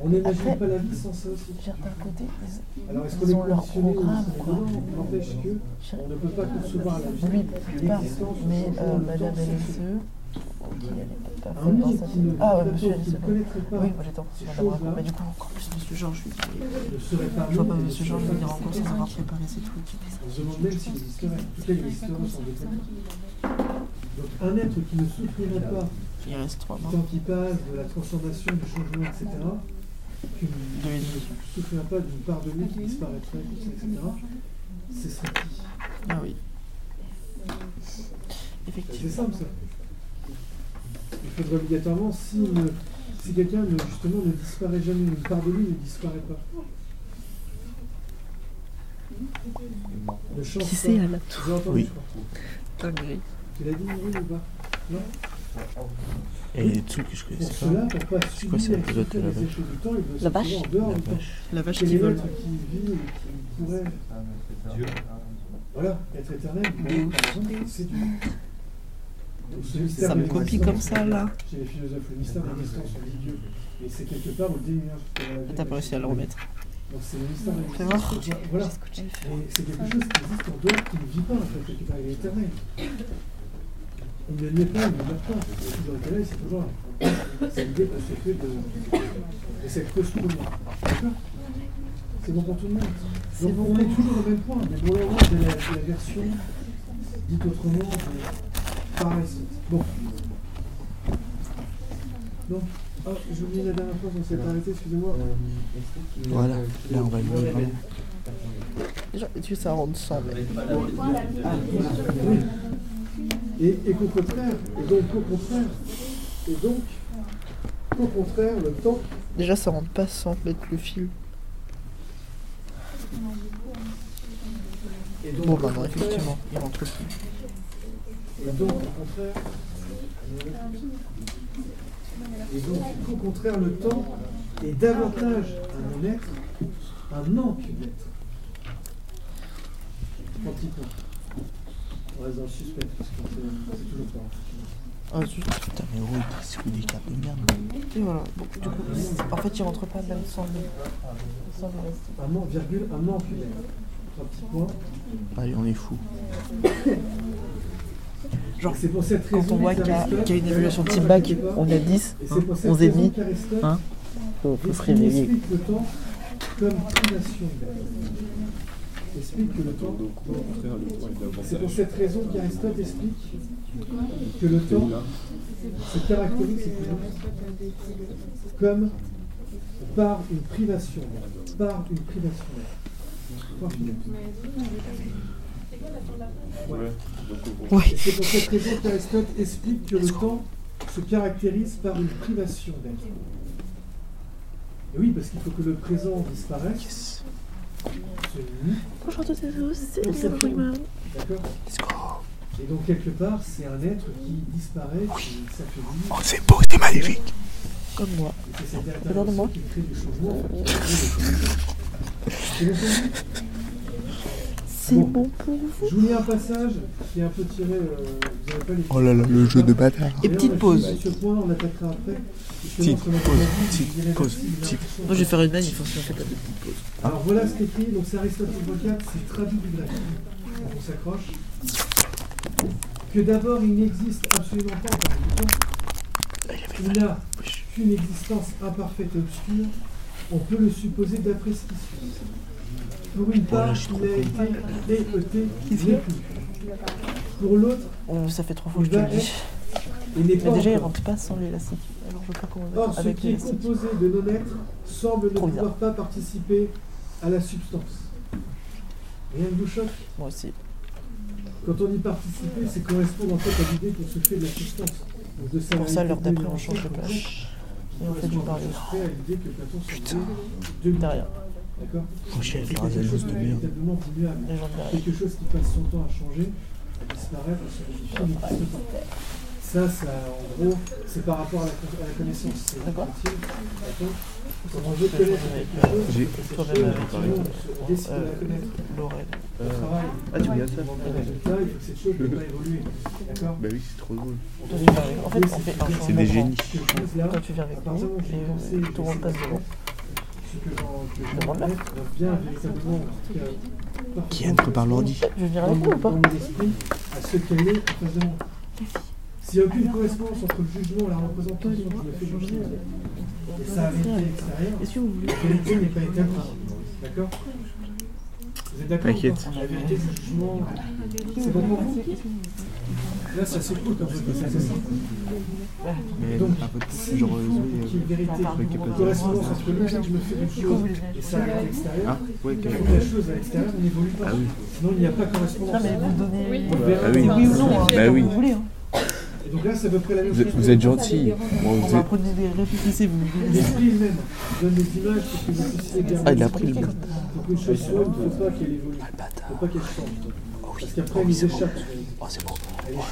On n'imagine pas la vie sans ça aussi. Alors, est-ce qu'on est conditionné N'empêche que on ne peut pas concevoir la vie. l'existence mais euh, Madame Ah ouais, monsieur, c'est Oui, moi j'étais en train Mais du coup, encore plus Monsieur Georges, je pas Je vois pas Monsieur Georges venir en cours sans avoir préparé ses trucs. On se demande même s'il existerait. En tout cas, il existerait sans doute. Donc, un être qui ne souffrirait pas Il reste trois mois. qui passe, de la transformation, du changement, etc., qui ne De souffrirait pas d'une part de lui qui disparaîtrait, etc., ce serait qui? Ah oui. Ben, C'est Effectivement. simple ça. Il faudrait obligatoirement, si, ne- si quelqu'un ne, justement ne disparaît jamais, une part de lui ne disparaît pas. Ne change Qui pas. c'est, J'ai entendu, Oui. Tu l'as dit, oui ou pas Non Et les trucs que je Pour connaissais cela, pas. pour pas C'est quoi, c'est souffrir de la vache du temps, il La vache en dehors La du temps. vache. La vache qui est vole. qui vit et qui pourrait Dieu. voilà, être éternel exemple, c'est Dieu. Ça me copie comme ça là. Chez les philosophes, le mystère de l'existence, on dit Dieu. Et c'est quelque part au démiurge. T'as pas réussi à le remettre. Donc c'est le mystère de l'existence. Voilà. C'est quelque chose qui existe en dehors, qui ne vit pas en fait, quelque part, il est éternel. Il ne naît pas, il ne meurt pas. Il est toujours éternel, c'est toujours. C'est l'idée qu'on se fait de, de cette commune. D'accord? C'est bon pour tout le monde. Donc on est toujours au même point, mais bon, là, de la version dite autrement Bon. Donc, ah, j'ai oublié la dernière fois qu'on s'est arrêté, excusez-moi. Voilà, là on va le. Déjà, est-ce que ça rentre sans mais- Oui. Et, et qu'au contraire, et donc qu'au contraire, et donc qu'au contraire, le temps, Déjà, ça rentre pas sans mettre le fil. et donc, Bon, au bah effectivement, il rentre plus. Et donc, au contraire, et donc, qu'au contraire, le temps est davantage un non-être, un non-être. Trois petits points. On reste dans le suspect, parce qu'on sait c'est toujours pas. Ah, zut. Putain, mais gros, il passe sur des cartes de merde. Et voilà. Bon, du coup, en fait, il rentre pas même sans le, sans le reste. Un non, virgule, un non-être. Trois petits points. Allez, on est fou. Genre, C'est pour cette Quand raison on voit qu'il y, qu'il y a une évaluation inquiétez pas. on est à 10, Et hein, c'est pour cette 11 et demi. qu'Aristote Hein faut, faut se il réveiller. explique le temps comme privation. Il explique que le temps. C'est pour cette raison qu'Aristote explique que le temps se caractérise comme par une privation. Par une privation. Point final. Ouais. Oui. C'est pour cette raison qu'Aristote explique que le temps se caractérise par une privation d'être. Et oui, parce qu'il faut que le présent disparaisse. Bonjour à toutes et à tous, c'est d'accord Let's go. Et donc, quelque part, c'est un être qui disparaît, qui s'affaiblit. Oh, c'est beau, c'est magnifique. Comme moi. Et c'est cette Regarde-moi. intervention qui crée du changement. qui crée des changements. C'est Bon. bon pour vous. Je vous lis un passage qui est un peu tiré. euh, vous n'avez pas les Oh là là, le jeu de bâtard. Et petite pause. sur ce point, on attaquera après. Petite pause, petite petite- Moi, je vais faire une manif, si on fait la petite pause. Alors voilà ce qu'écrit, donc c'est Aristote Hippocrate, c'est traduit du grec. Donc on s'accroche. Que d'abord il n'existe absolument pas en temps. Il avait Il n'a qu'une existence imparfaite et obscure. On peut le supposer d'après ce qui suit. Pour une part, il a été. Pour l'autre, Euh, ça fait trois fois que je te il le va dis. et Mais déjà, il encore. rentre pas sans l'élastique. Alors, je veux pas qu'on Or, mette ce avec qui est composé de non-être semble ne Trop bizarre. pouvoir pas participer à la substance. Rien ne vous choque Moi aussi. Quand on y participe, c'est correspondre en fait à l'idée qu'on se fait de la substance. Donc de sa Pour ça, l'heure d'après, on change de place. Et on fait du parler. Putain. Derrière. D'accord quelque chose de qui passe son temps à changer, à disparaître, à se modifier, n'existe pas. Ça, ça, en gros, c'est par rapport à la, con- à la connaissance. C'est D'accord. Quand on veut connaître quelque chose, J'ai- sinon, on décide de la Euh, connaître. Travail, Ah, tu regardes ça on demande un résultat, il faut que cette chose ne pas évoluer. D'accord Bah oui, c'est trop drôle. Toi, tu vas avec. En fait, on fait un C'est des génies. Quand tu viens avec nous, et euh, tout le monde passe devant. Qui a prépare l'ordi Je dans avec ou pas à ce qu'elle est en face de moi. S'il n'y a aucune correspondance entre le jugement et la représentation que je me fais crime et sa vérité extérieure, la vérité n'est pas établie. D'accord Vous êtes d'accord La vérité du jugement, c'est bon pour vous Là, ça s'écoute un peu, ça s'écoute. Mais Donc, un peu si genre qu'il y ait vérité, correspondance entre le fait que je me fais du chose et sa vérité extérieure, Ah, carrément. que la chose à l'extérieur n'évolue pas. Ah oui. Sinon, il n'y a pas correspondance. Non, mais vous donnez verra. Ah oui. oui ou non, hein, Bah oui. vous voulez. hein. Et donc là, c'est à peu près la même chose. vous êtes gentil. Bon, On vous va êtes- prendre des réfléchissez, vous. L'esprit même donne des images pour que vous puissiez bien. Ah, il a pris le bon. Pour qu'une chose soit, il ne faut pas qu'elle évolue. Il ne faut pas qu'elle change. Parce qu'après, elle nous échappe. Oh, c'est beau. Oh,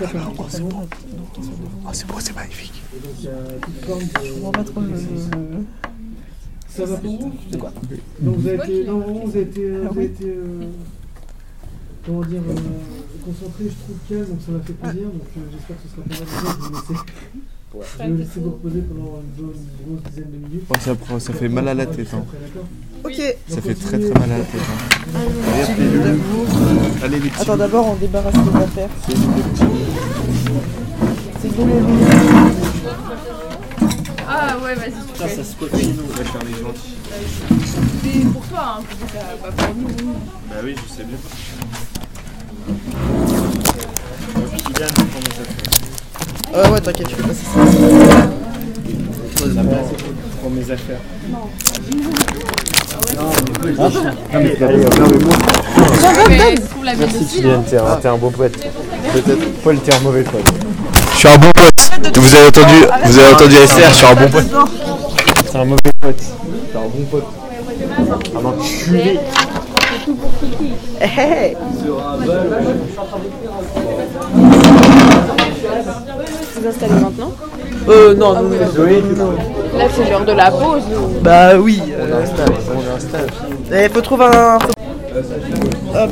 c'est beau, c'est magnifique. Et donc, il y a toute forme de. Je comprends pas trop le. le- Ça va pour vous C'est quoi Donc, vous avez été. Non, vous avez été. euh, Vous avez été euh, comment dire euh, concentré, je trouve calme, donc ça m'a fait plaisir. Donc, euh, j'espère que ce sera pas mal. de vous laisser. Je vais vous laisser vous reposer pendant une grosse dizaine de minutes. Oh, ça, prend- ça fait mal à la tête. Hein. Ok. Ça fait très très mal à la tête. Hein. Allez. Allez, les petits. Attends, d'abord, on débarrasse les affaires. C'est bon, les Ah ouais, vas-y, tu Ça, se peut chez nous, on va faire les gentils. C'est pour toi, hein, pas pour nous. Bah oui, je sais bien. Nous pour nos affaires. Ah ouais, t'inquiète, tu fais pas ça. La place est pour mes affaires. Mais la mienne aussi. hein. T'es un, t'es un bon poète. Peut-être. Paul, t'es un mauvais poète. Je suis un bon pote. Vous avez entendu, vous avez entendu SR, je suis un bon pote. T'es un mauvais poète. T'es un bon pote. Un enculé. Vous installez maintenant Euh, non, non, non. Là, c'est l'heure de la pause. Bah oui. euh, On installe, on installe. Il faut trouver un. Hop.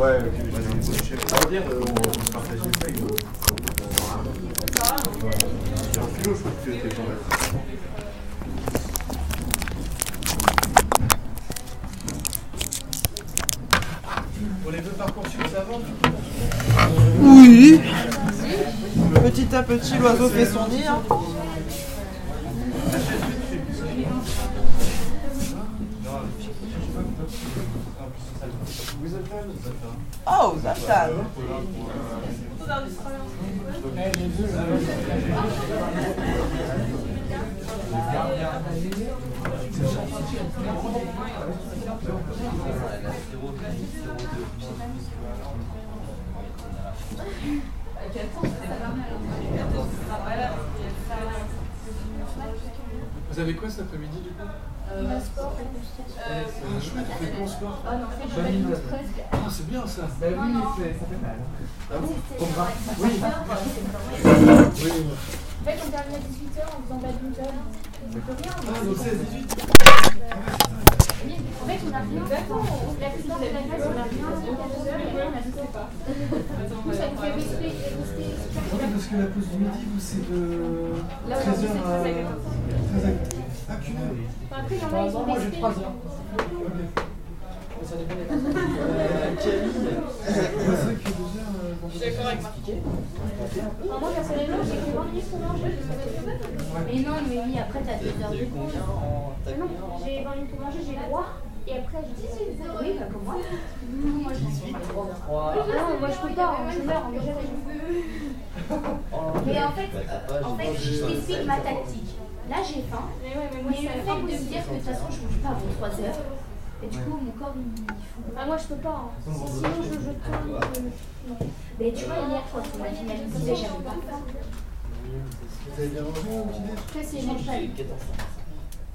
Ouais, ça veut dire on partage les feuilles. J'ai un philo, je crois que tu étais pas mal. Pour les deux parcours sur savant, Oui. Petit à petit, l'oiseau fait son nid. Hein. Oh, Zaftan. Vous avez quoi cet après-midi du coup Un sport, Ah, chouette, sport Ah non, en fait, je vais aller presque. Ah, c'est bien ça Bah oui, ça fait mal. Ah bon? Oui, oui. En fait, on termine à 18h en faisant badminton. On peut rien. Ah, donc 16, 18 Oui, En fait, on a rien. La plupart de la classe, on a rien. On a 12 heures et on a 12 pas. Ça nous fait rester, rester super Ah oui, parce que la pause du midi, vous, c'est de Là, 13h aujourd'hui, c'est à 13 à 14. 13 à Ah, Après, il y en a, ils sont c'est vrai que déjà, euh, Je suis d'accord avec Marc. Moi, personnellement, j'ai que 20 minutes pour manger. Mais non, mais oui, après, t'as 2 heures de pause. Mais Non, j'ai 20 minutes pour manger, j'ai droit. Et après, je 18 heures. Oui, bah, comme moi. Moi, je Ah non, moi, je peux pas, hein, je meurs, mais jamais. Mais en fait, en fait, je t'explique ma tactique. Là, j'ai faim. Mais ouais, mais moi, Mais le fait de me dire que de toute façon, je mange pas avant 3 heures. Et du coup, mon corps, il fout. Ah, moi, je peux pas. hein. Sinon, je, je tombe. je- non. Mais tu vois, hier, quand on a fini à midi, j'avais pas faim. Vous avez bien mangé au petit déj Après, c'est mental.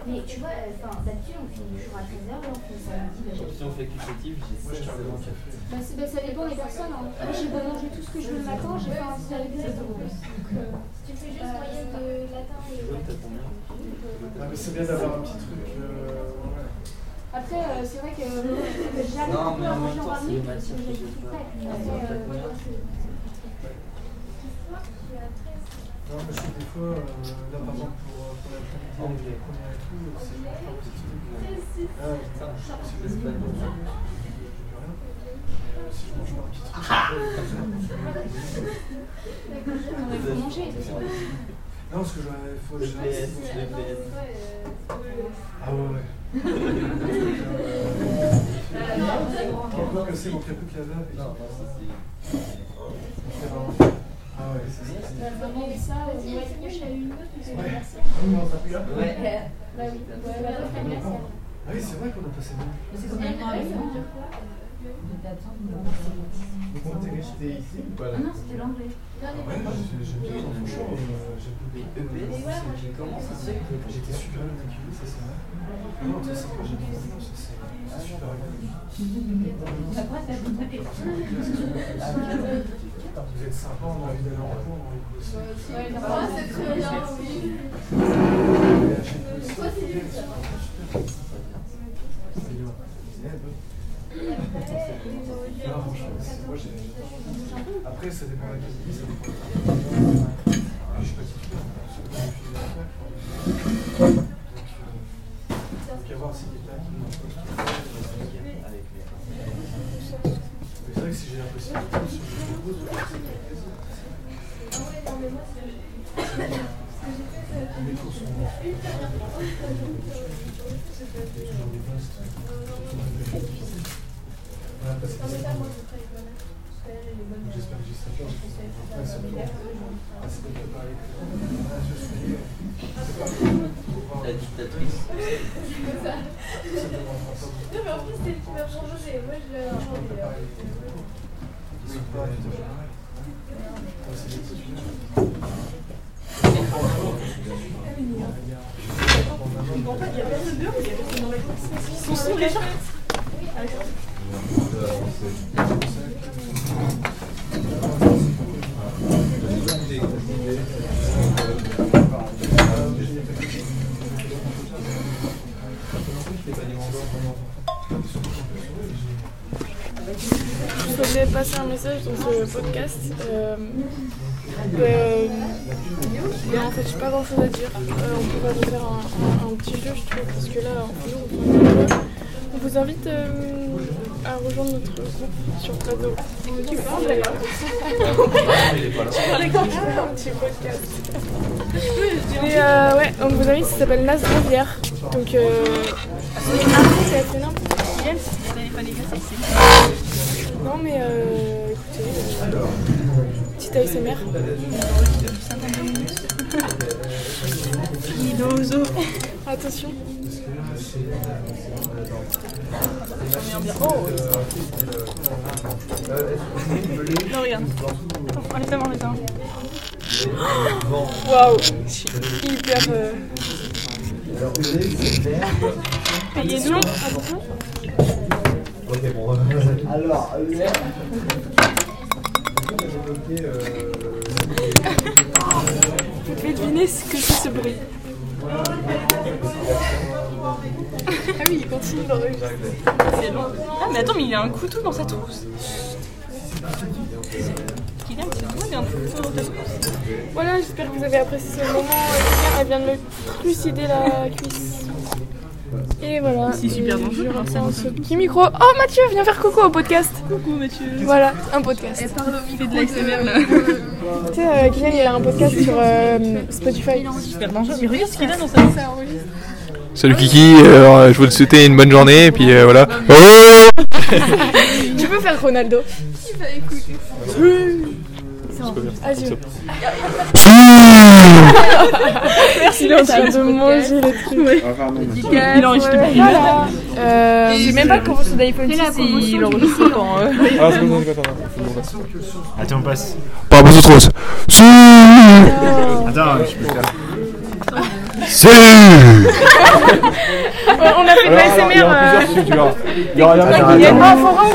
Mais tu vois, euh, enfin, d'habitude, on finit le jour à 13h, là, on ça là, j'ai- Si on fait cumulatif, j'ai 16 heures de café. Bah, bah, ça dépend des personnes. Hein. Moi, j'ai beau manger tout ce que je veux le matin, j'ai pas envie d'aller de Donc, euh, si tu fais juste moyenne de latin et Ah, mais c'est bien d'avoir un petit truc. euh. Après, euh, c'est vrai que euh, j'arrive un peu à manger en 20 minutes parce que j'ai tout fait. Mais après, euh, c'est- Non, parce que des fois, euh, là par exemple pour, les premières et tout, c'est pas positif. Ah, ouais, putain, je sais pas si je vais pas bon, je peux rien. Si je mange pas un petit truc, Il faut manger. Non, parce que j'aurais. Faut que je Ah ouais, ouais. Encore que c'est mon très peu Ah ouais, c'est ça. une autre. Ah là ouais, bah. Ah oui, c'est vrai qu'on a passé. C'est Donc on resté ici ou pas là non, c'était l'anglais. Ouais, j'ai- j'aime bien, franchement, j'aime beaucoup. J'étais super bien accueilli, ça c'est vrai. Ça c'est compris. Vous êtes on a envie d'aller en on de. Après, ça dépend de ça suis pas titulaire, parce que j'ai fini la fac. Donc, euh, donc à voir si quelqu'un qui m'a pas Mais c'est vrai que si j'ai la possibilité, si je me propose, je vais faire plaisir. Les cours sont. Il y a toujours des postes. Voilà, parce que c'est- J'espère que j'y serai pas. Ouais, c'est bon. Ah, c'est pas préparé. Ah, je suis. C'est pas La dictatrice. Ça demandera pas beaucoup. Non, mais en plus, c'est le qui m'a changé. Moi, je l'ai changé. Ils sont pas du tout généraux. Ouais, c'est des titulaires. En fait, il y a personne dehors, il y a personne dans la classe. Ils sont les chats. Je souhaitais passer un message dans ce podcast. Euh, euh, non, en fait, j'ai pas grand chose à dire. Euh, on pourrait vous faire un, un- un petit jeu, je trouve, parce que là, on, jeu. on vous invite euh, à rejoindre notre groupe sur plateau. Tu parles d'accord un petit podcast. Et euh, ouais, on vous invite, ça s'appelle Nas Rivière. Donc, euh, c'est assez énorme. Non mais euh, écoutez, euh, petite ASMR. Filoso. Attention. Non regarde. Arrête-moi, arrête-moi. Waouh, je suis hyper. Euh... Payez-nous. Attention. Alors, Vous devez deviner ce que c'est ce bruit. Ah oui, il continue d'enregistrer. C'est long. Ah mais attends, mais il a un couteau dans sa trousse. Kylian, c'est toi, il a un couteau dans ta trousse. Voilà, j'espère que vous avez apprécié ce moment. Quelqu'un elle vient de me trucider la cuisse. Et voilà. C'est super dangereux, reprends ce petit micro. Oh Mathieu, viens faire coucou au podcast. Coucou Mathieu. Voilà, un podcast. Fais de l'ASMR là. Tu sais, euh, Kylian, il a un podcast sur euh, Spotify. Super dangereux. Mais regarde ce qu'il a dans sa. Salut Kiki, alors, je veux te souhaiter une bonne journée et puis euh, voilà. Oh Tu peux faire Ronaldo Il va écouter. Vas-y. Merci, il est en train de manger les trucs. Il enregistre. Voilà. Euh, Je sais même pas comment son iPhone 6 il enregistre autant. euh. Ah, c'est bon, attends, on passe. Pas beaucoup trop. Si Attends, je peux faire. Salut on a fait de l'ASMR. Il y aura verras. Il y aura- il y Il y a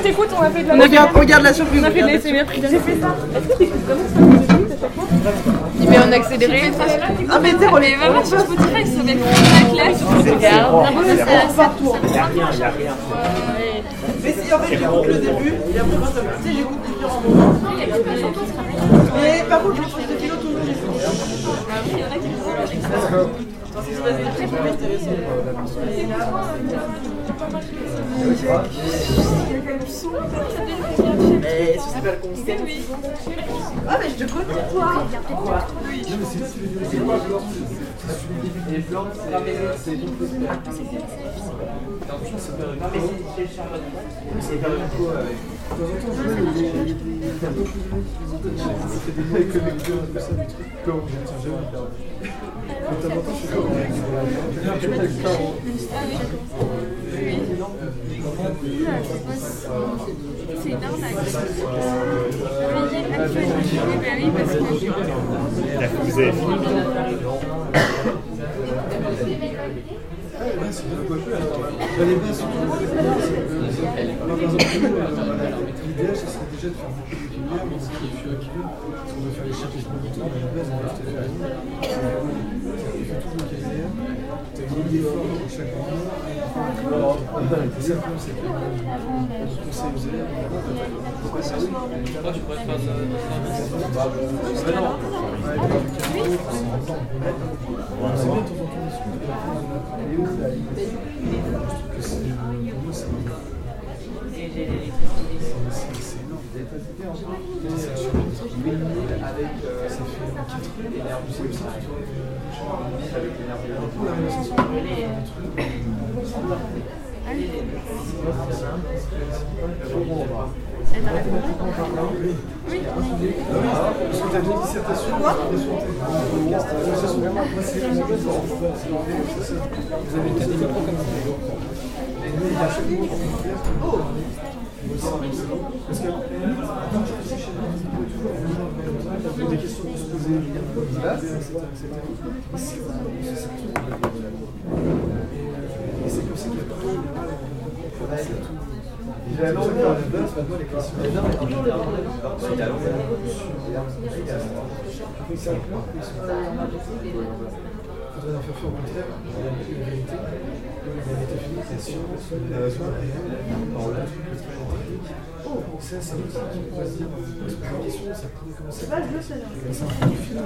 t'écoutes, on a fait de On a l'ASMR. fait un- regarde la surprise. On a fait de l'ASMR. J'ai fait ça. Est-ce que t'écoutes vraiment de mets en accéléré. Ah mais t'es on les Va voir sur Spotify, ça s'appelle la classe. Regarde. Ça, Il y a rien, il y a. Mais si en fait j'écoute le début et après quand ça Tu sais j'écoute différents moments. Mais par contre je trouve que philo toujours j'écoute. Mais ça s'appelle concept. Ah, mais je te connais, toi Quoi Plantes, c'est C'est pas. De temps en temps, je vois il est il est un peu plus long. Ça fait des mecs connectés un peu ça, des trucs comme je ne sais jamais perdu. De temps en temps, je suis comme avec Vous avez fini Ouais, c'est bien coiffé. Bien sur l'idéal, ce serait déjà de faire beaucoup de lumière, mais ce qui est fur à mesure, parce qu'on veut faire les mais à la base, on ligne. Tu fais tout localiser, tu as une ligne d'effort pour chaque. Et ça, le problème, c'est que euh, aux élèves, pourquoi ça Pourquoi tu pourrais faire ça c'est bien de temps en temps on euh, pour moi, c'est c'est- énorme. Ça fait en 4 heures. C'est comme ça, tu vois, pour la réalisation, on va faire des trucs. Oui. Parce que t'as une dissertation Quoi Vous avez des micros Parce que des questions à se poser, etc. Et c'est comme ça qu'il y a tout. Maintenant les questions. Il y a faire faire au contraire, la vérité, la la science, la raison réelle, le technique. Oh, ça, c'est un outil qui pourrait se dire, la question, ça pourrait commencer. C'est pas le. C'est un profil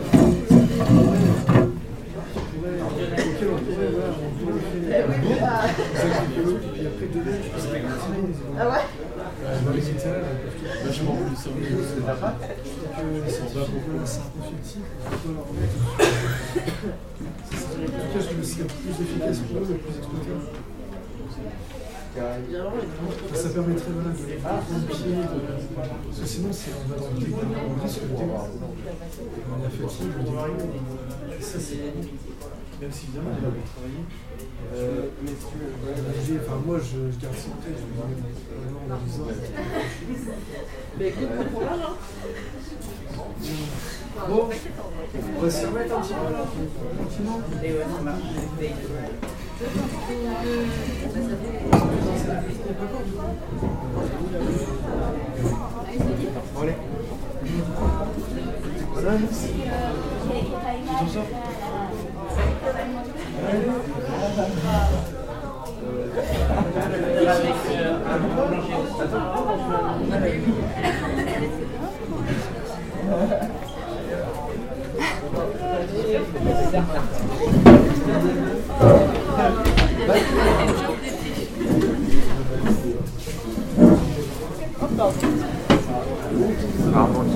auquel on pourrait, voilà, on pourrait archéologues, puis après demain, je pense que Ah ouais dans les étages, vachement plus sérieux, c'est pas grave. Je trouve que c'est un on peut leur remettre. En tout cas, je me suis plus efficace pour le plus. Ça permettrait voilà, de pied, de... parce que sinon c'est, on va dans le on risque le dégoût. On a fatigue, le. Et ça, c'est même si évidemment on va pour travailler. Euh, mais tu veux, enfin, moi je, je garde en tête, je me dis vraiment en disant. Mais écoute, hein. Bon, on va s'y remettre un petit peu là, tranquillement. Et ouais, ça marche. Bon, allez. Voilà, merci. Tu t'en sors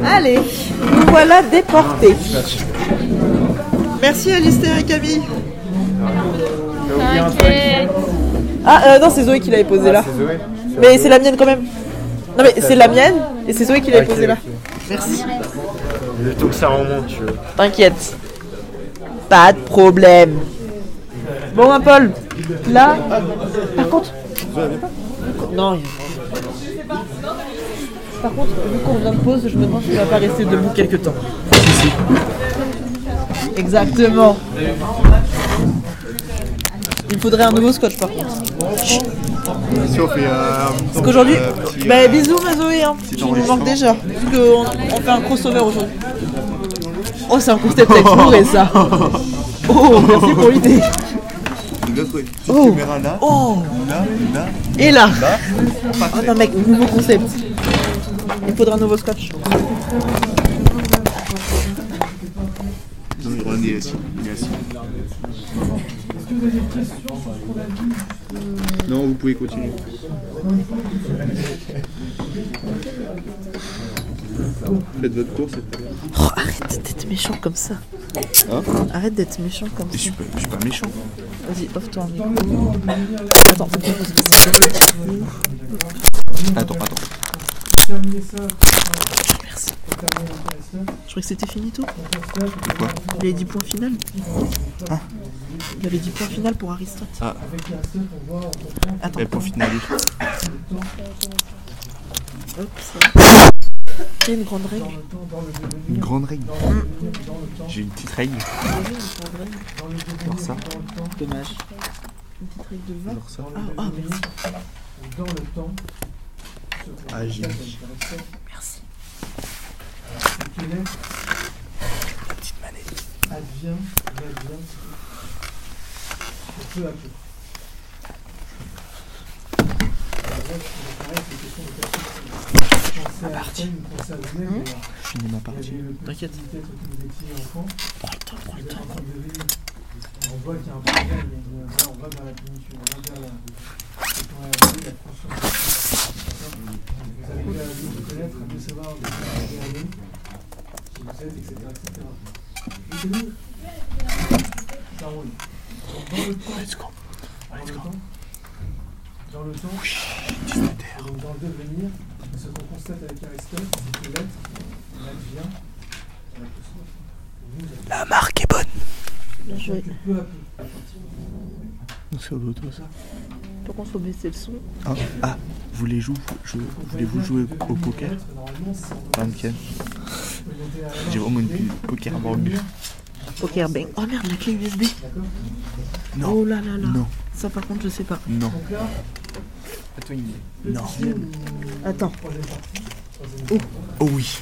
Allez, nous voilà déportés. Merci Alistair et Camille. T'inquiète. Ah euh, non, c'est Zoé qui l'avait posé là. Mais c'est la mienne quand même. Non mais c'est la mienne et c'est Zoé qui l'avait posé là. Merci. Le temps que ça remonte, tu veux. T'inquiète. Pas de problème. Bon, ma Paul, là, par contre. Non, Par contre, vu qu'on vient de pause, je me demande si tu vas pas rester debout quelques temps. Exactement. Il me faudrait un nouveau scotch par contre. Euh, Parce qu'aujourd'hui, euh, bah bisous ma Zoé, hein, tu nous manques déjà. Qu'on on fait un crossover aujourd'hui. Oh, c'est un concept avec bourré ça. Oh, merci pour l'idée. Oh. là, Oh, là, là, et là. Oh non mec, nouveau concept. Il faudra un nouveau scotch. Assis. Est-ce que vous avez des questions sur ce qu'on a vu juste, euh, Non, vous pouvez continuer. Faites votre course. Oh, arrête d'être méchant comme ça. Hein Arrête d'être méchant comme Je ça. suis pas, je suis pas méchant. Vas-y, offre-toi un Dans micro. Attends. Attends, attends. terminer ça, Merci. pour terminer l'intéressant, Je croyais que c'était fini tout. quoi Il y avait 10 points final. Ah. Il y avait 10 points final pour Aristote. Ah, Attends, et pour finaler. le temps, hop, ça. Il y a une grande règle. dans le temps, dans le devenir, Une grande règle. le le temps, J'ai une petite règle. Le ça. le temps, Dommage. Une petite règle de 20. Alors ça. dans Ah, le ah, devenir, dans le temps, Ah, j'ai- appelle l'intéressant, Merci. Est, La petite manette. advient, l'advient, peu à peu. De partie. d'ailleurs. Je finis ma partie. T'inquiète. Prends le temps, prends le temps. de. On voit qu'il y a un problème, là, on va vers la on va vers la, la. Vous à mieux vous connaître, savoir où vous êtes, etc. etc. Ça roule. Dans le temps, Let's go. dans le temps, dans le temps, Dis la terre. et donc dans le devenir, ce qu'on constate avec Aristote, c'est que l'être, l'advient, la marque est bonne. C'est au loto ça. Par contre, faut baisser le son. Ah, ah, vous voulez jouer, je, voulez-vous jouer au poker? Pumpkin. J'ai vraiment une pile poker à bord Poker bang. Oh merde, la clé USB. Non. Oh là là là. Non, Ça, par contre, je sais pas. non, non. Attends. Oh. Oh oui.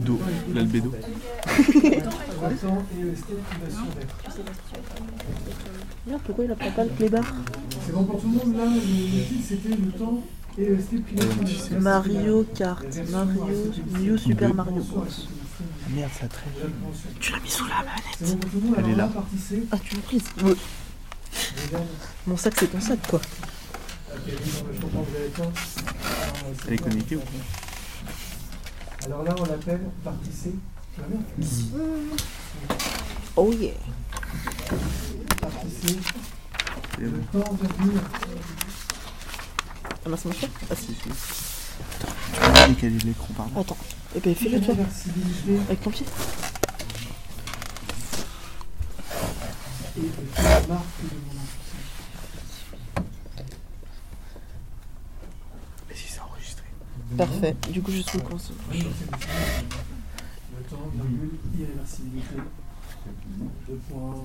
Do, l'albédo. Merde, pourquoi il a pas le clébard C'est bon pour tout le monde là, le, titre c'était le temps et le stade privation d'être. Mario Kart. Mario. New Super Mario Bros. Ah, merde, ça traîne. Tu l'as mis sous la manette. C'est bon pour tout le monde, Elle est là. là, partie C, Ah, tu l'as prise. Oui. Mon sac, c'est ton sac, quoi. Elle est connectée ou pas Alors là, on l'appelle partie C. Bien Oh yeah. Le. Ah, mince, mon chat Ah, Si, peux décaler l'écran, pardon. Attends. Et ben, fais-le toi. Avec ton pied. et le marque de mon Mais si c'est enregistré. Parfait. Du coup, je suis console. Le temps, virgule, irréversibilité. Deux points.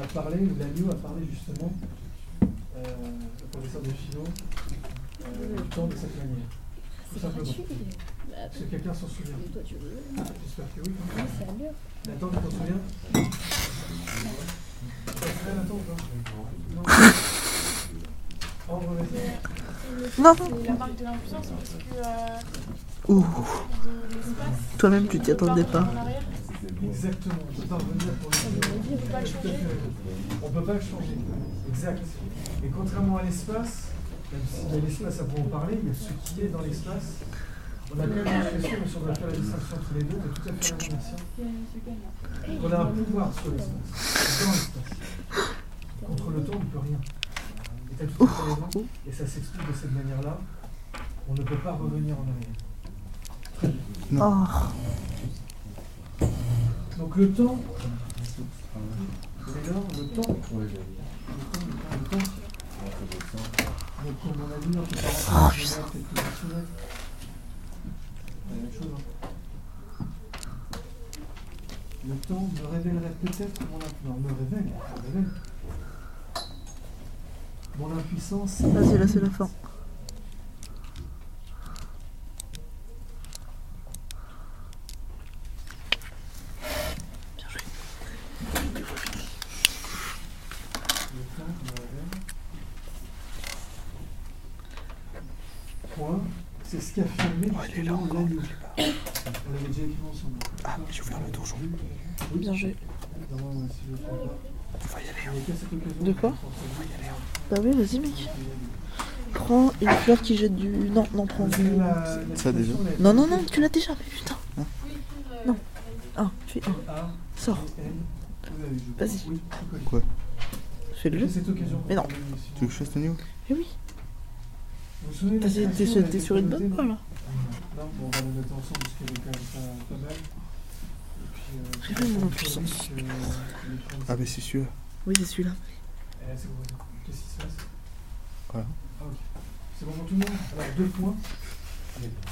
on a parlé, ou Lanio a parlé justement, euh, le professeur de philo, euh, du temps de cette manière Tout simplement. Est-ce que quelqu'un s'en souvient J'espère que oui. quand même. Nathan, tu t'en souviens Nathan, ou pas Non. Non la marque de l'impuissance parce que euh, Ouh. Toi-même, tu t'y attendais pas. En arrière, Exactement, on ne peut pas revenir pour le on peut pas le changer. On ne peut pas le changer. Exact. Et contrairement à l'espace, même s'il y a l'espace à en parler, il y a ce qui est dans l'espace. On a quand même l'impression, mais si on doit faire la distinction entre les deux, de tout à fait la même. On a un pouvoir sur l'espace, dans l'espace. Contre le temps, on ne peut rien. Et tu as tout à fait raison, et ça s'explique de cette manière-là. On ne peut pas revenir en arrière. Très bien. Oh. Donc le temps, c'est l'or, le temps. Le temps, le temps, le temps. Donc comme on a dit, notre parent, oh, c'est positionnel. La même chose. Hein. Le temps me révélerait peut-être mon impuissance. me révèle, me révèle. Mon impuissance. Vas-y, là, c'est la fin. C'est ce qu'affirmait justement l'agneau. On l'avait déjà écrit ensemble. Ah, j'ai ouvert le donjon. Bien joué. On va y aller. Il y a qu'à cette occasion De quoi qu'on s'en Bah oui, vas-y, mec. Prends une fleur qui jette du. Non, non, prends du. Ça, déjà. elle a Non, non, non, tu l'as déjà, mais putain. Hein Non. Un, fais un. A, Sors. Vas-y. Quoi Fais le C'est jeu. cette occasion. Mais non. a. Tu veux que je fasse ton niveau? Eh oui. Vous vous souvenez de la T'es sur, une bonne voie là. Non, bon, on va la noter ensemble parce qu'elle est quand même pas, pas mal. Et puis, euh, les Français- Ah, mais c'est sûr. Oui, c'est celui-là. C'est bon, Qu'est-ce qui se passe Voilà. Ah, ok. C'est bon pour tout le monde? Alors, deux points.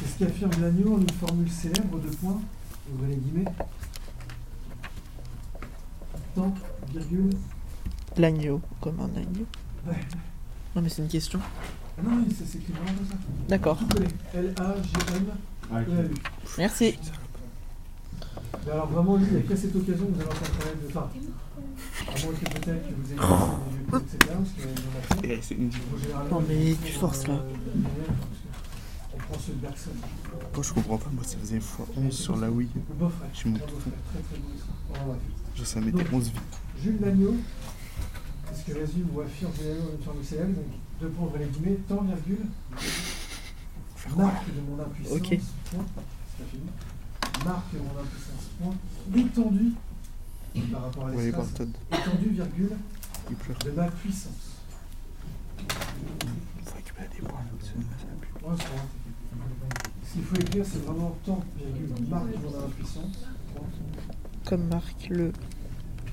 C'est ce qu'affirme l'agneau en une formule célèbre, deux points. Ouvrez les guillemets. Temps, virgule. L'agneau, comme un agneau. Ouais. Non, mais c'est une question. Ah non, mais c'est c'est écrit vraiment comme ça. D'accord. Tout. L-A-G-N. Ah. Merci. Mais alors vraiment, lui, il n'y a qu'à cette occasion que vous allez entendre parler de... Enfin, à moins que peut-être que vous ayez des vieux etc. Parce qu'il y en a fait. Eh, Non, mais ils tu forces, là. euh, que On prend ceux de Bergson. Moi, je comprends pas. Moi, ça faisait x11 sur la Wii. Je beau. aussi. Bon, bref. Genre, ça mettait 11 vies. Jules Lagneau, c'est ce que résume ou affirme Jules Lagneau dans une formule célèbre, points, ouvrez les guillemets, temps, virgule, marque de mon impuissance, Ok. point, c'est pas fini, marque de mon impuissance, point, étendue, par rapport à l'espace, étendue, virgule, Il pleure. de ma puissance. Faut récupérer des points. ça. Ouais, c'est vrai. Ce qu'il faut écrire, c'est vraiment temps, virgule, marque de mon impuissance, point. Comme marque le.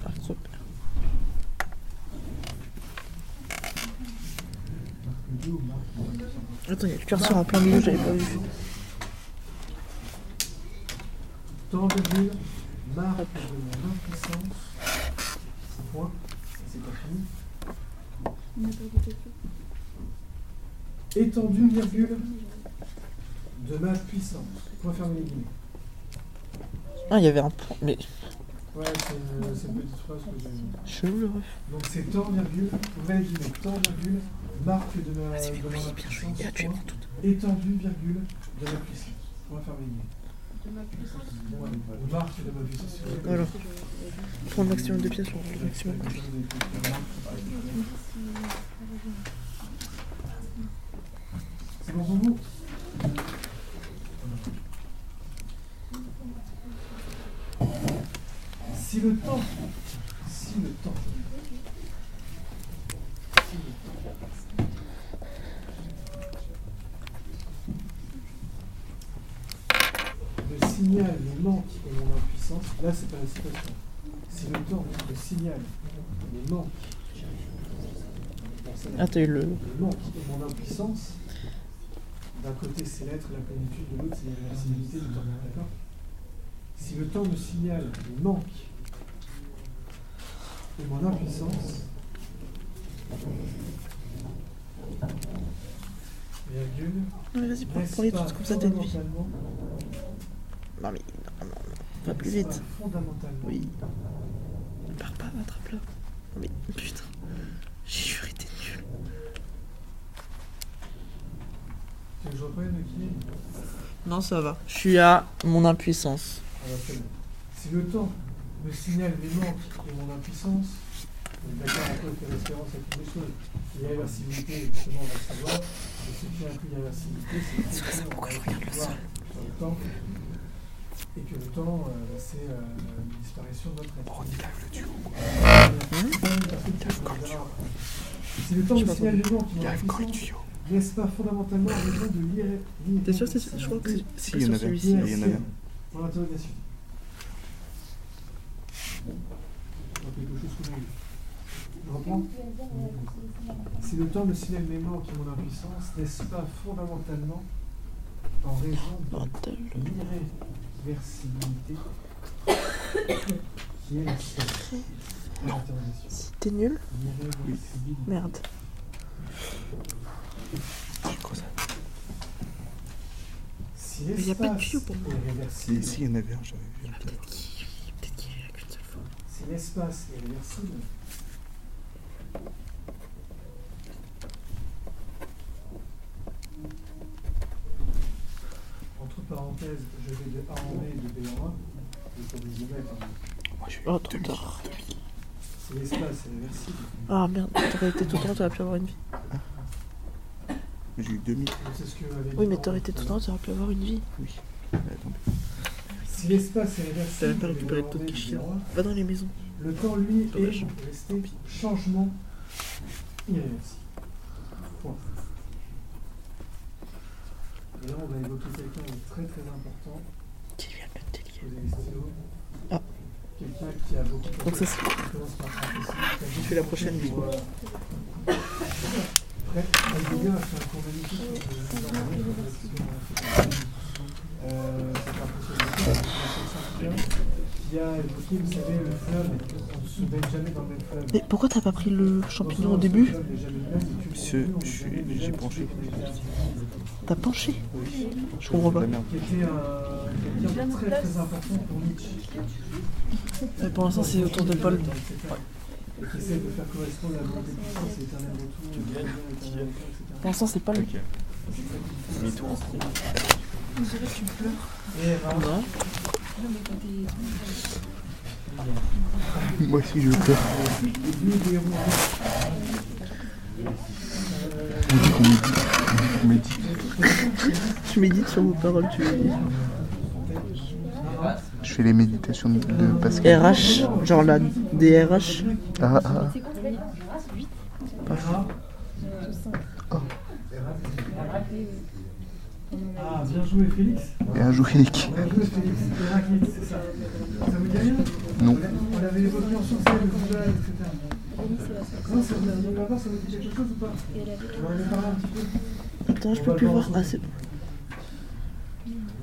Marque repère. Marque de ou marque de mon impuissance. Attends, il y a le curseur en plein milieu, j'avais pas vu. Temps, virgule, marque de mon impuissance, point, c'est pas fini. Étendue, virgule, de ma puissance. Point fermé les guillemets. Ah, il y avait un point. Mais Ouais, c'est une, petite phrase que j'ai. chelou le ref. Donc c'est temps, virgule, ouvrez les guillemets, temps, virgule, marque de ma, de mon oui, bien joué. impuissance, Il a tué point, mon tout. étendue, virgule, de ma puissance. Point fermé les guillemets. De ma puissance. Ouais, marque de ma puissance. Voilà. Prends le maximum de pièces sur le maximum. C'est bon pour vous? Si le temps, si le temps, si le temps, me signale les manques et mon impuissance, là c'est pas la citation. Si le temps me signale les manques, Ah, t'as eu le. le manque et mon impuissance, d'un côté c'est l'être, la plénitude, de l'autre c'est la réversibilité du temps. D'accord? Si le temps me signale le manque et mon impuissance, virgule, Non, mais vas-y, prends, les trucs comme ça, fondamentalement- Non, mais. Non, non, non. Va plus vite. Fondamentalement. Oui. Pars pas, attrape-le. Mais putain. J'ai juré, t'es nul. Tu veux que je reprenne qui Non, ça va. Je suis à mon impuissance. Alors, c'est bon. Si le temps me signale mes manques et mon impuissance, on est d'accord un peu fait référence à toutes les choses. L'irréversibilité, justement, on va le savoir. Et ce qui inclut l'irréversibilité, c'est que C'est on pourquoi je regarde le sol. sur le temps. Et que le temps, euh, c'est euh, une disparition de notre être. Oh, il arrive le duo. Si le temps Je me sais pas signale mes manques et Il mon arrive quand le impuissance, tuyau. n'est-ce pas fondamentalement en raison de l'irréversibilité T'es sûr, c'est sûr Je crois que c'est. Si, il y en avait. celui-ci. Il y en avait. Pour l'interrogation. Dans quelque chose qu'on a vu. Je reprends Si le temps me signale mes manques et mon impuissance, n'est-ce pas fondamentalement en raison de l'irréversibilité qui est la sphère. Non. Si t'es nul, merde. Je crois ça. Si Mais y a pas de tuyau pour moi. si, il y en avait un, j'avais vu. Peut-être qu'il peut-être qu'il est là qu'une seule si l'espace est réversible, entre parenthèses, je vais de A en B et de B en A, je peux des mettre, hein. Moi, eu Oh, trop 2000. tard. Si l'espace est réversible, Ah merde, t'aurais été tout le temps, t'aurais pu avoir une vie. Mais J'ai eu 2000. c'est ce que avait dit Oui, mais t'aurais été tout le temps, t'aurais pu avoir une vie. Oui. A en ton B et de petit B en chien. A. Va dans les maisons. Le temps, lui, Dommage. est resté changement irréversible. Point. Et là, on va évoquer quelqu'un de très très important. Qui vient de le stylos. Ah. Quelqu'un qui a beaucoup Donc ça, c'est- Je fais la prochaine vidéo. Après, Heidegger a fait un cours magnifique sur le c'est pas possible. Qui a évoqué, vous savez, le fleuve, on ne se baigne jamais dans le même fleuve. Mais pourquoi t'as pas pris le champignon au début Monsieur, j'ai penché. T'as penché Je comprends pas. Quelqu'un très très important pour Nietzsche. Mais pour l'instant, c'est autour de Paul. Et qui essaie de faire correspondre la volonté de puissance et éternel retour, éternel retour, etc. Pour l'instant, c'est Paul. Mi-tour. Et Ra, Non. Moi aussi, je pleure. On dit qu'on médite. On. Tu médites sur vos paroles, tu médites. Je fais les méditations de Pascal. RH, genre la DRH. Ah, ah. Ra. Oh. Ah, bien joué Félix. Bien joué, Nick. Bien joué Félix. C'est ça. Ça vous dit rien Non. On l'avait évoqué en sourcelle, le Bouddha, etc. Non, ça vous dit pas, ça vous dit quelque chose ou pas On en avait parlé un petit peu. Attends, je peux plus voir. Ah, c'est bon.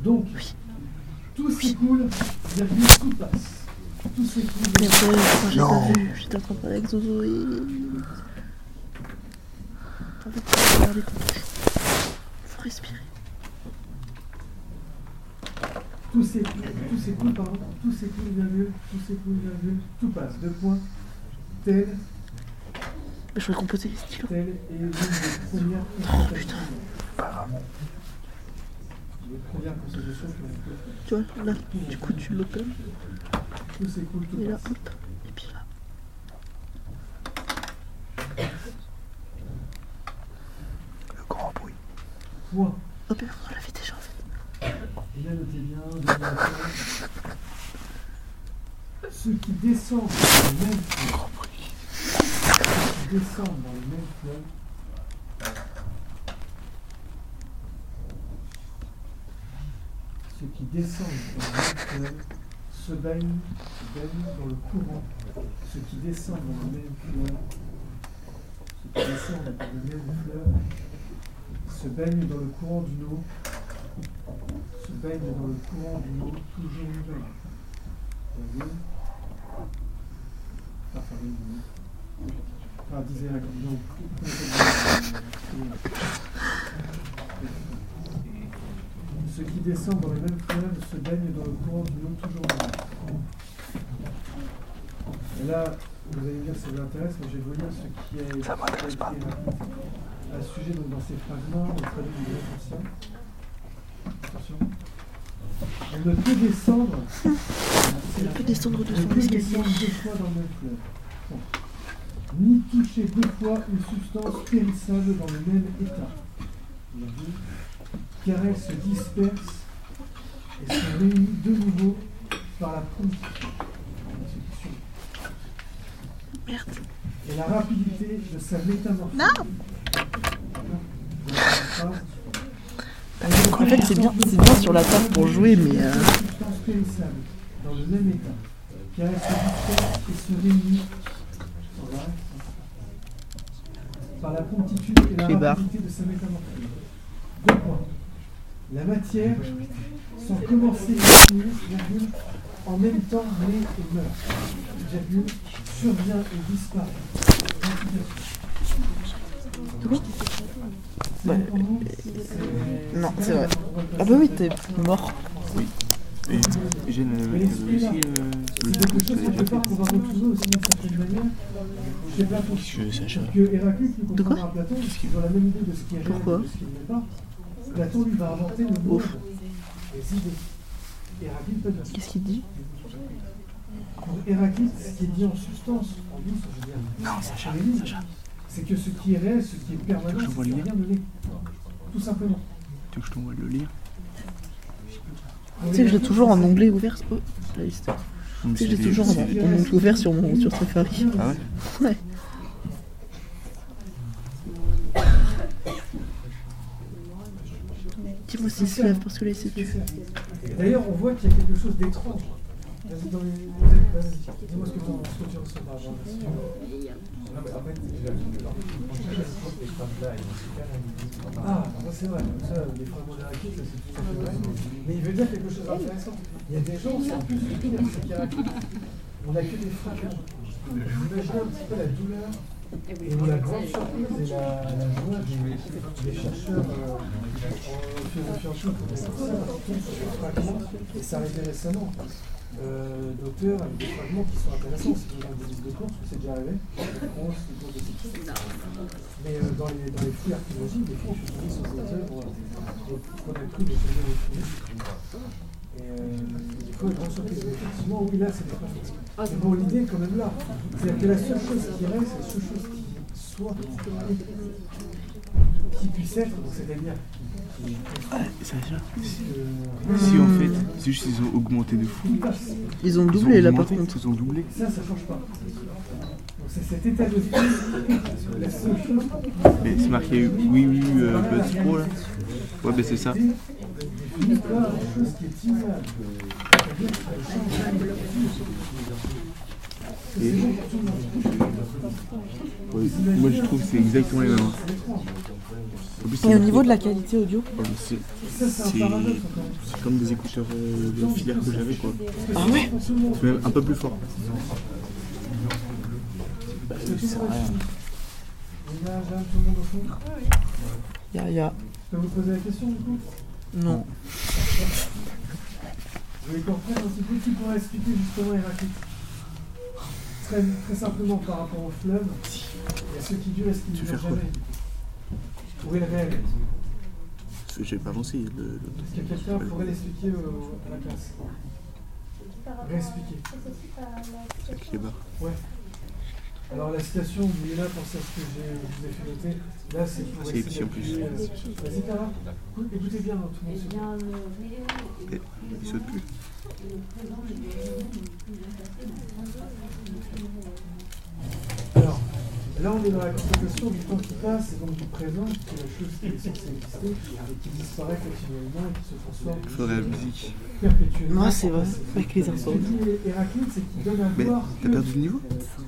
Donc, tout s'écoule, virgule, tout passe. Tout s'écoule, Mais virgule, après, moi, j'ai Non. pas vu. J'étais en train de parler avec Zozo et. En fait, touche. Faut respirer. Tout s'écoule, tout s'écoule, pardon, tout s'écoule, virgule, tout s'écoule, virgule, tout passe. Deux points. Tel, Mais je voulais composer les stylos. tel est l'une des premières Oh putain. Les premières constitutions qui ont été Tu vois, là, du coup, tu l'open. Tout s'écoule, tout Et là, passe. hop. Et puis là. Le grand bruit. Point. Hop, et on l'avait déjà en fait. Là, notez bien. Ceux qui descendent dans le même fleuve, ceux qui descendent dans le même fleuve, ceux qui descendent dans le même fleuve se baignent, se baignent dans le courant. Ceux qui descendent dans le même fleuve, ceux qui descendent dans le même fleuve, se baignent dans le courant d'une eau baigne dans le courant d'une eau toujours nouvelle. Enfin, disait la Ceux qui descendent dans les mêmes fleuves se baignent dans le courant d'une eau toujours nouvelle. Et là, vous allez me dire si ça vous intéresse, mais je vais vous lire ce qui a Ça m'intéresse pas. été à ce sujet donc, dans ces fragments, on traduit du grec ancien. On ne peut descendre. On son peut descendre deux fois dans le même fleuve. Bon. Ni toucher deux fois une substance périssable dans le même état. Car elle se disperse et se réunit de nouveau par la promptitude. Merde. Et la rapidité de sa métamorphose. Non En fait, c'est bien, c'est bien sur la table pour jouer, mais. euh, dans le même état, car elle se disperse et se réunit par la promptitude et la rapidité de sa métamorphose. Deux points. La matière, sans commencer à finir, virgule, en même temps naît et meurt. Virgule, survient et disparaît. Bah, Non, c'est vrai. Ah bah oui, t'es mort. Et j'ai aussi d'une certaine manière chez Platon. Je qui De quoi comprendra Platon, ils ont la même idée de ce qui est réel Pourquoi et de ce qui ne l'est pas. Platon, lui, va inventer le monde, les idées. Héraclite, pas du tout. Qu'est-ce qu'il dit Pour Héraclite, ce qui est dit en substance, en douce, je veux dire. Non, Sacha. C'est que ce qui est réel, ce qui est permanent, Je c'est rien. Tout simplement. Tu veux que je t'envoie le lire Tu sais que je l'ai toujours en onglet ouvert. Oh, la liste. Tu sais que je l'ai toujours en, onglet ouvert sur, mon, sur Safari. Ah ouais Ouais. Dis-moi s'il se lève parce que là il s'est D'ailleurs, on voit qu'il y a quelque chose d'étrange. Vas-y, vas-y, dis-moi ce que tu ce que tu ressens par rapport à ça. Ah, ça, c'est vrai. Ça, les fragments d'Héraclite, ça, c'est tout à fait vrai. Mais il veut dire quelque chose d'intéressant. Il y a des gens, c'est en plus pire, c'est qu'Héraclite, on n'a que des fragments. Imaginez un petit peu la douleur et la grande surprise et la, joie des, chercheurs euh, et ça arrivait récemment, euh, d'auteurs avec des fragments qui sont intéressants. C'est dans des livres de course que c'est déjà arrivé, courses. Mais euh, dans, les, dans les fouilles archéologiques, des fois, on peut tomber sur des cru de. Et des fois, grande surprise. Effectivement, oui, là, c'est des fragments. Mais bon, l'idée est quand même là. C'est-à-dire que la seule chose qui reste, c'est la seule chose qui soit, qui puisse être, c'est-à-dire Ah, Si en fait, c'est juste qu'ils ont augmenté de fou. Ils ont doublé là par augmenté, contre. Ils ont doublé. Ça, ça change pas. C'est cet état de la seule chose Mais c'est marqué oui, oui, euh, Buds Pro là. Ouais, bah c'est ça. Et ouais, moi je trouve que c'est exactement les mêmes. Et au niveau de la qualité audio c'est Ça, c'est un c'est- paradoxe encore. c'est comme des écouteurs euh, de filaire que j'avais quoi. Ah ouais même un peu plus fort. Fond. Ya ya. Je peux vous poser la question du coup Non. Vous voulez qu'on reprenne un petit peu qui pourrait expliquer justement Héraclite très, très simplement par rapport au fleuve, il y a ceux qui durent et ceux qui ne durent jamais. Où est le réel Parce que J'ai pas avancé. Le, Est-ce que quelqu'un pourrait l'expliquer à la classe Réexpliquer. les barres. Ouais. Alors la citation, vous là, pensez à ce que j'ai- je vous ai fait noter. Là, c'est pour C'est essayer plus. euh, Vas-y, Tara. Écoutez bien, hein, tout le monde. s'il vous plaît. Et il saute plus. Alors, là, on est dans la constatation du temps qui passe et donc du présent, qui est la chose qui est censée exister et qui disparaît continuellement et qui se transforme Il faudrait la musique. perpétuellement. Non, c'est vrai. Avec les Héraclite, c'est qu'il donne à Mais voir t'as perdu de niveau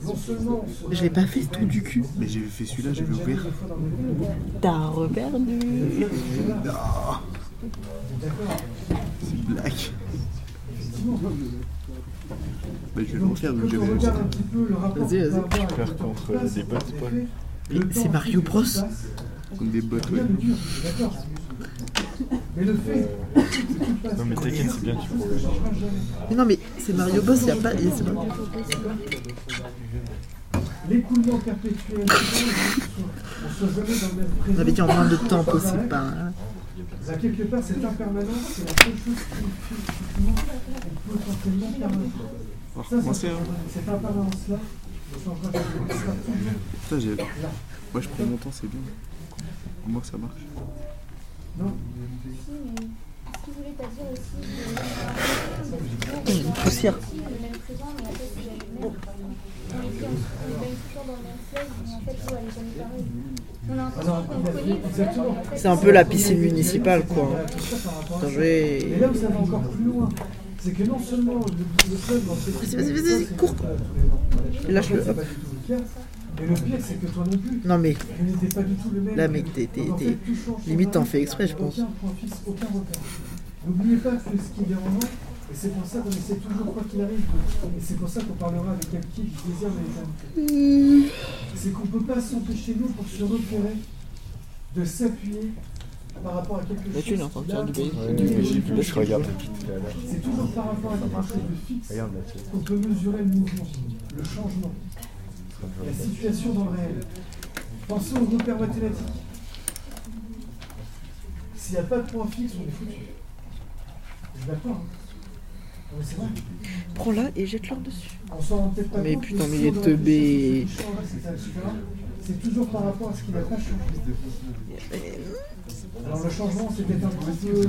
non seulement je l'ai pas fait ce trou du cul. Mais j'ai fait celui-là, dans le monde, T'as reperdu. D'accord. C'est une blague. Effectivement. Bah, je vais le regarde un petit peu le rapport Vas-y, vas-y. Faire le temps contre des bottes, Paul. Mais c'est Mario Bros. comme des bottes. Ouais. je d'accord. Mais le fait Non mais t'inquiète, c'est bien, tu jamais. Mais non, mais c'est Mario Boss, y a pas. y a- c'est pas- L'écoulement perpétuel, on soit jamais dans le même. On avait dit en moins de temps possible. Pas, hein. Quelque part, cette impermanence, c'est la seule chose qui une potentiellement permanente. Ça, ça. Cette impermanence-là Putain, j'ai. là. Moi, je prends mon temps, c'est bien. Au moins, ça marche. Non Si, mais ce qu'il voulait t'as dire aussi, que J'ai une poussière. C'est mais mais un peu la piscine municipale, quoi. Mais joué. là ça va encore plus loin, c'est que non seulement le, cette Vas-y, vas-y, vas-y, cours. Lâche-le, hop. tout le. Mais pire, c'est que toi non plus, Non, mais tu n'étais pas du tout le même. Là, mec, t'es- limite, t'en fais exprès, je pense. N'oubliez pas que ce qui est dérangeant, Et c'est pour ça qu'on essaie toujours, quoi qu'il arrive, et c'est pour ça qu'on parlera avec Alki du désir de l'éternité. C'est qu'on ne peut pas s'empêcher, nous, pour se repérer, de s'appuyer par rapport à quelque chose. Mais tu faire du qui, là, baiser. je regarde. C'est toujours par rapport à quelque chose de fixe là, qu'on peut mesurer le mouvement, le changement, la situation dans le réel. Pensez aux repères mathématiques. S'il n'y a pas de point fixe, on est foutu. Je suis d'accord. hein. Non, mais c'est vrai. Prends-la et jette-leur dessus. On s'en rend peut-être pas Mais putain, mais il est teubé. C'est toujours par rapport à ce qui n'a pas changé. Alors le changement, c'est peut-être un petit peu,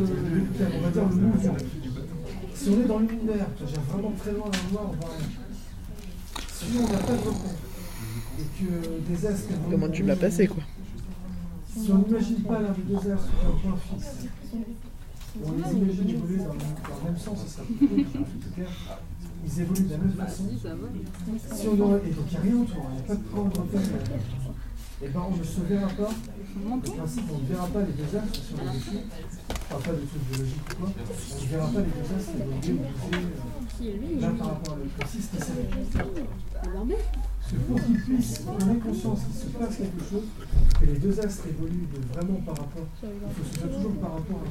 on va dire le mouvement. Si on est dans l'univers, j'ai vraiment très loin le noir, on rien. Si on n'a pas de repère, et que des astres... Comment tu me l'as passé, quoi? Si on n'imagine pas l'un des deux astres sur un point fixe, on les imagine évoluer dans le, dans le même sens, ce sera plutôt tout clair. Ils évoluent de la même façon. Si on aurait, et donc il n'y a rien autour, il n'y a pas de point de repère. Et ben on ne se verra pas. En principe, on ne verra pas les deux axes sur les dessus. Enfin, pas de trucs biologiques ou quoi. On ne verra pas les deux axes évoluer ou euh, Là, par rapport à l'autre. Aussi, c'était ça. Parce que pour qu'ils puissent, qu'on ait conscience qu'il se passe quelque chose, que les deux astres évoluent de vraiment par rapport, il faut ce soit toujours par rapport à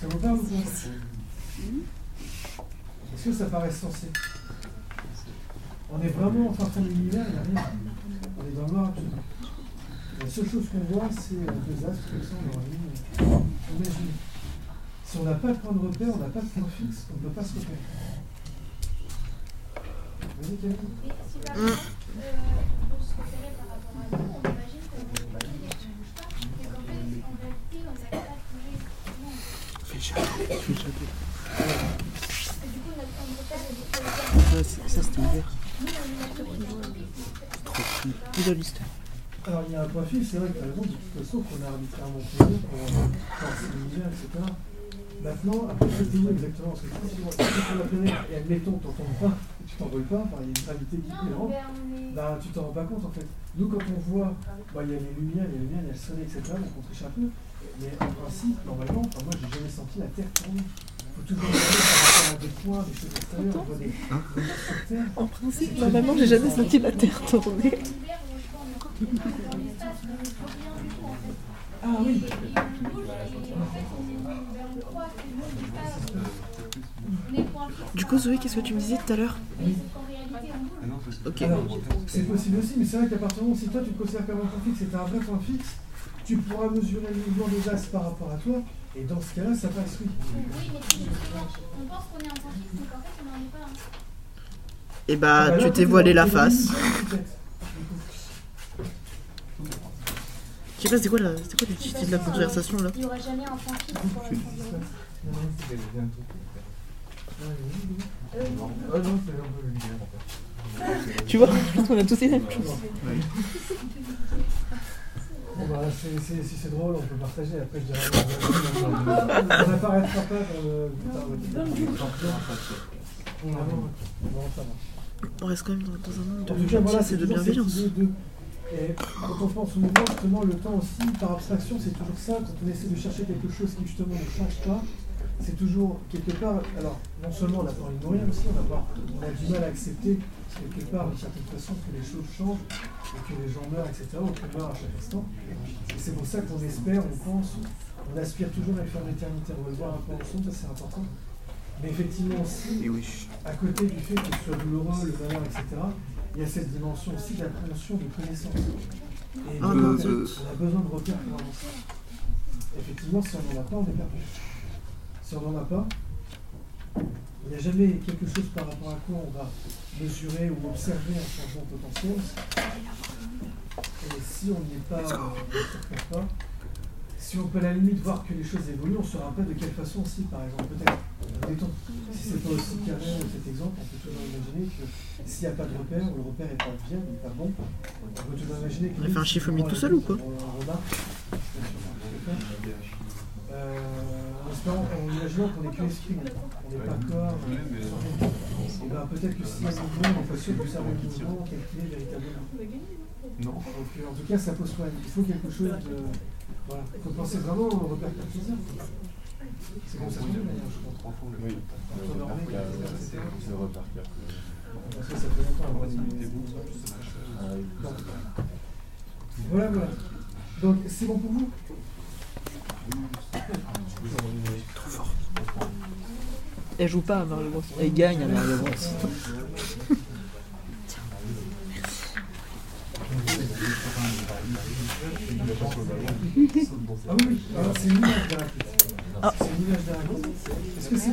Ça vous parle pas Est-ce que ça paraît sensé? On est vraiment en fond de l'univers, il n'y a rien. On est dans le noir. La seule chose qu'on voit, c'est euh, deux astres comme ça, on leur ligne. Si on n'a pas de point de repère, on n'a pas de point fixe, on ne peut pas se repérer on imagine qu'on bouge pas, et qu'on bouge pas, et qu'en fait, en réalité, on n'arrive pas à bouger. Non. Fais jamais, fais jamais. Et du coup, notre point de repère est décalé. Ça, c'était ouvert. Trop cool. Alors il y a un point fixe, c'est vrai que tu as raison, toute façon qu'on a arbitrairement posé pour euh, l'univers, etc. Maintenant, après c'est exactement ce que tu dis, on la planète et admettons tu n'entends pas, tu t'envoles pas, il y a une gravité qui est est. bah tu t'en rends pas compte en fait. Nous quand on voit, bah, il y a les lumières, il y a les lumières, il y a le soleil, etc. Donc on triche un peu. Mais en principe, normalement, enfin, moi j'ai jamais senti la Terre tourner. Il faut toujours regarder par rapport à des points, des choses extérieures, on voit des, des choses sur Terre. En principe, normalement, j'ai jamais senti la terre tourner. Ah oui. Du coup, Zoé, qu'est-ce que tu me disais tout à l'heure? Bouge. Ok. C'est possible aussi, mais c'est vrai qu'à partir du moment où si toi tu te considères comme un point fixe as un vrai point fixe, tu pourras mesurer le mouvement des astres par rapport à toi, et dans ce cas-là, ça passe oui. Oui, mais c'est justement, on pense qu'on est point fixe, mais qu'en fait, on n'en est pas un. Et Ah bah, là, tu toi, t'es voilé la face. Je sais pas, c'était quoi, la... quoi titre de la conversation là Il n'y aura jamais un point fixe pour la. Ah c'est en. Tu vois, je pense qu'on a tous dit la même chose. Bon bah, c'est- c'est- si c'est drôle, on peut partager. Après, je dirais. On n'apparaîtra pas dans le. Bon, ça va. On reste quand même dans, dans un monde En de tout cas, voilà, et de bienveillance. de- Et quand on pense au mouvement, justement, le temps aussi, par abstraction, c'est toujours ça. Quand on essaie de chercher quelque chose qui, justement, ne change pas, c'est toujours quelque part. Alors, non seulement on a pas envie de mourir aussi, on a, pas, on a du mal à accepter, quelque part, d'une certaine façon, que les choses changent et que les gens meurent, etc., ou qu'on meurt à chaque instant. Et c'est pour ça qu'on espère, on pense, on aspire toujours à une forme d'éternité. On va le voir un peu ensemble, ça c'est important. Mais effectivement aussi, à côté du fait que ce soit douloureux, le malheur, etc., il y a cette dimension aussi d'appréhension, de connaissance. Et Ah de euh, on a besoin de repères pour avancer. Effectivement, si on n'en a pas, on est perdu. Si on n'en a pas, il n'y a jamais quelque chose par rapport à quoi on va mesurer ou observer un changement potentiel. Et si on n'y est pas, euh, si on peut à la limite voir que les choses évoluent, on ne saura pas de quelle façon aussi, par exemple, peut-être. Si c'est pas aussi carré cet exemple, on peut toujours imaginer que s'il n'y a pas de repère, ou le repère n'est pas bien, n'est pas bon, on peut toujours imaginer que. On a fait un chiffre mis tout seul ou quoi On remarque. Euh, en imaginant qu'on est que esprit, on n'est pas corps, euh, et ben peut-être que s'il y a un mouvement, on n'est pas sûr de savoir le mouvement est véritablement. Non. Donc, euh, en tout cas, ça pose problème. Il faut quelque chose de. Voilà. Il faut penser vraiment au repère cartésien. C'est comme ça est, je crois. Oui. Et le repère a. Parce que ça fait longtemps avant Voilà, voilà. Donc, c'est bon pour vous? Trop fort. Elle joue pas à Mario Bros. Elle gagne à Mario Bros. Ah oui, oui. Ah. C'est. Est-ce que c'est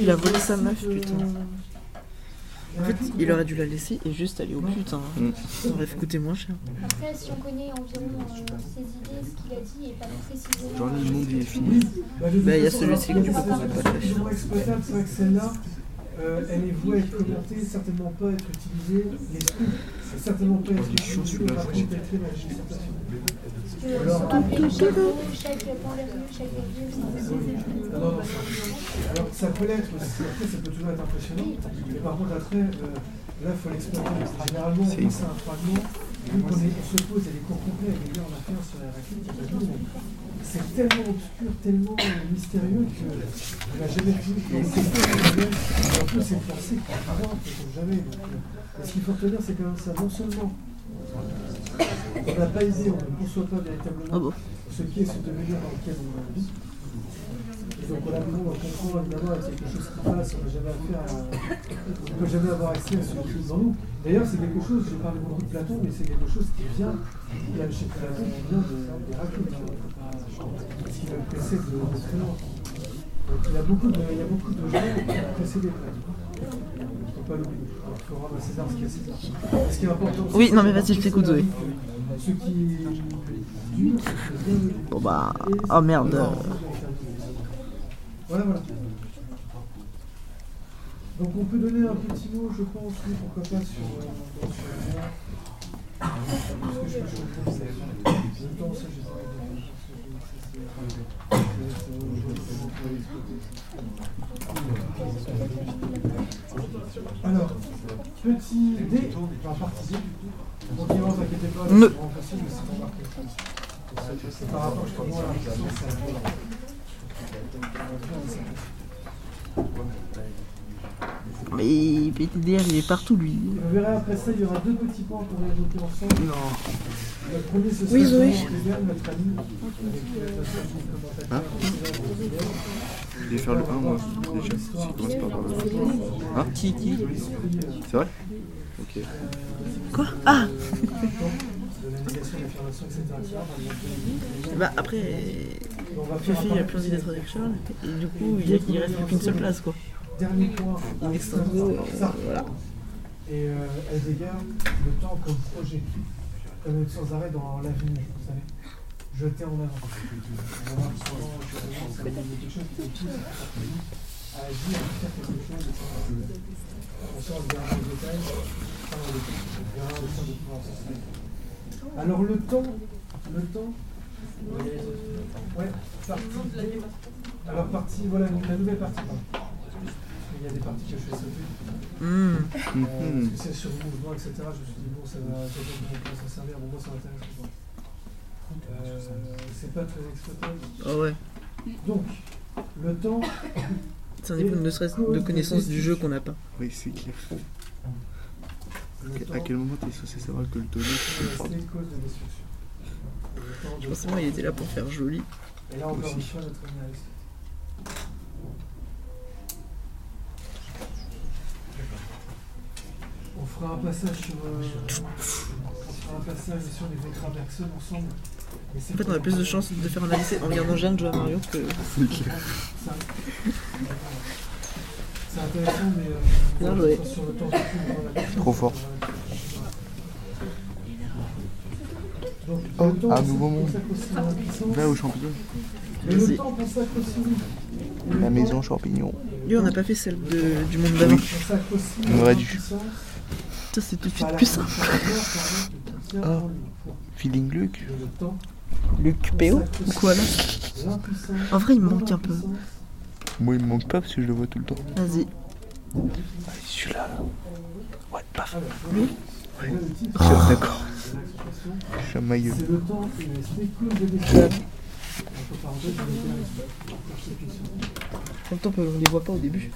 Il a volé sa meuf, putain. En fait, il aurait dû la laisser et juste aller au putain. Mm. Ça aurait coûté moins cher. Après, si on connaît environ euh, ses idées, ce qu'il a dit, et pas précisément. Genre le monde est fini. Bah, Bah, il y a celui-ci que tu peux prendre, pas de c'est vrai que celle-là, euh, elle est vouée à être commentée, certainement pas être utilisée. Les c'est certainement pas être utilisé, par contre, être fait que Alors, ça- peut l'être après ça peut toujours être impressionnant, mais par contre après, euh, là il faut l'exploiter. Généralement on pense à un fragment, vu qu'on on se pose, a des cours complets avec des gars en affaires sur la a mais c'est tellement obscur, tellement euh, mystérieux que on n'a jamais que en plus c'est forcé qu'on ne jamais. Euh, ce qu'il faut retenir c'est même ça, non seulement on n'a pas idée, on ne conçoit pas véritablement Ah bon ce qui est ce devenir dans lequel on vit. Et donc on a besoin on comprend évidemment avec quelque chose qui passe, on n'a jamais affaire à. On ne peut jamais avoir accès à ce qui est dans nous. D'ailleurs, c'est quelque chose, j'ai parlé beaucoup de Platon, mais c'est quelque chose qui vient, qui vient chez Platon, qui vient de d'Héraclite, hein, ce qui le précède de, de très loin. Donc il y a beaucoup de, il y a beaucoup de gens qui ont précédé Platon. Il ne faut pas l'oublier. Il faut rendre à César ce qui est César. Ce qui est important. aussi, Oui, non, mais vas-y, je t'écoute, Zoé. Ce qui Bon bah. Oh merde. voilà, voilà. Donc on peut donner un petit mot, je pense, oui, pourquoi pas sur, euh, Alors, petit dé, enfin partie. Donc, ne vous inquiétez pas, c'est vraiment facile, mais c'est pas marqué. C'est par rapport justement à la question, c'est Mais PTDR il est partout lui. Vous verrez après ça, il y aura deux petits points qu'on va évoquer ensemble. Non. Le premier, ce sera Oui, Zoé. Notre ami, Cléber. Je vais faire le 1 moi déjà. Si je commence par là. Hein Qui qui C'est vrai Ok. Quoi? Ah. Bah après. On Fifi a plus envie d'être avec Charles et du coup il, il reste plus qu'une seule place quoi. Dernier point, voilà. Et euh, elle dégage le temps comme projet, comme être sans arrêt dans l'avenir, vous savez. Jeter en avant. À agir, à faire quelque chose. on le. Alors le temps, le temps. Ouais, partie. Alors partie, voilà, la nouvelle partie. Qu'il y a des parties que je fais sauter. Hmm. Euh, Mhm. parce que c'est sur le mouvement, etc. Je me suis dit, bon, ça va, ça va ça servir. Bon, moi, ça m'intéresse pas. Euh, c'est pas très exploitable. Ah ouais. Donc, le temps. Ça dépend ne serait-ce de connaissance du jeu qu'on n'a pas. Oui, c'est clair. le À quel moment t'es censé savoir que le tonneau est tu la peux prendre cause de destruction. Forcément il était là pour faire joli. Et là, encore une fois, notre ami Aristote. On fera un passage sur. euh, on fera un passage sur les Bergson ensemble. C'est En fait on a plus de chances de faire un lycée en regardant Jeanne jouer à Mario que. Ça- C'est intéressant, mais. euh, Bien on joué. sur le temps Trop fort. Donc, Oh, aussi nouveau monde. consacre aussi à l'impuissance. Va au champignon. Mais le Vas-y. temps consacre aussi. et le La maison champignon. Lui on n'a pas fait celle de- du monde d'avant. aussi On à aurait dû. Ça c'est tout de suite plus simple. Ah. Feeling temps Luc PO ou quoi là En vrai, il me manque un peu. Moi il me manque pas parce que je le vois tout le temps. Vas-y. Allez, celui-là, là. Ouais, paf. Lui Ouais. Ah, D'accord. persécution. En même temps, on les voit pas au début.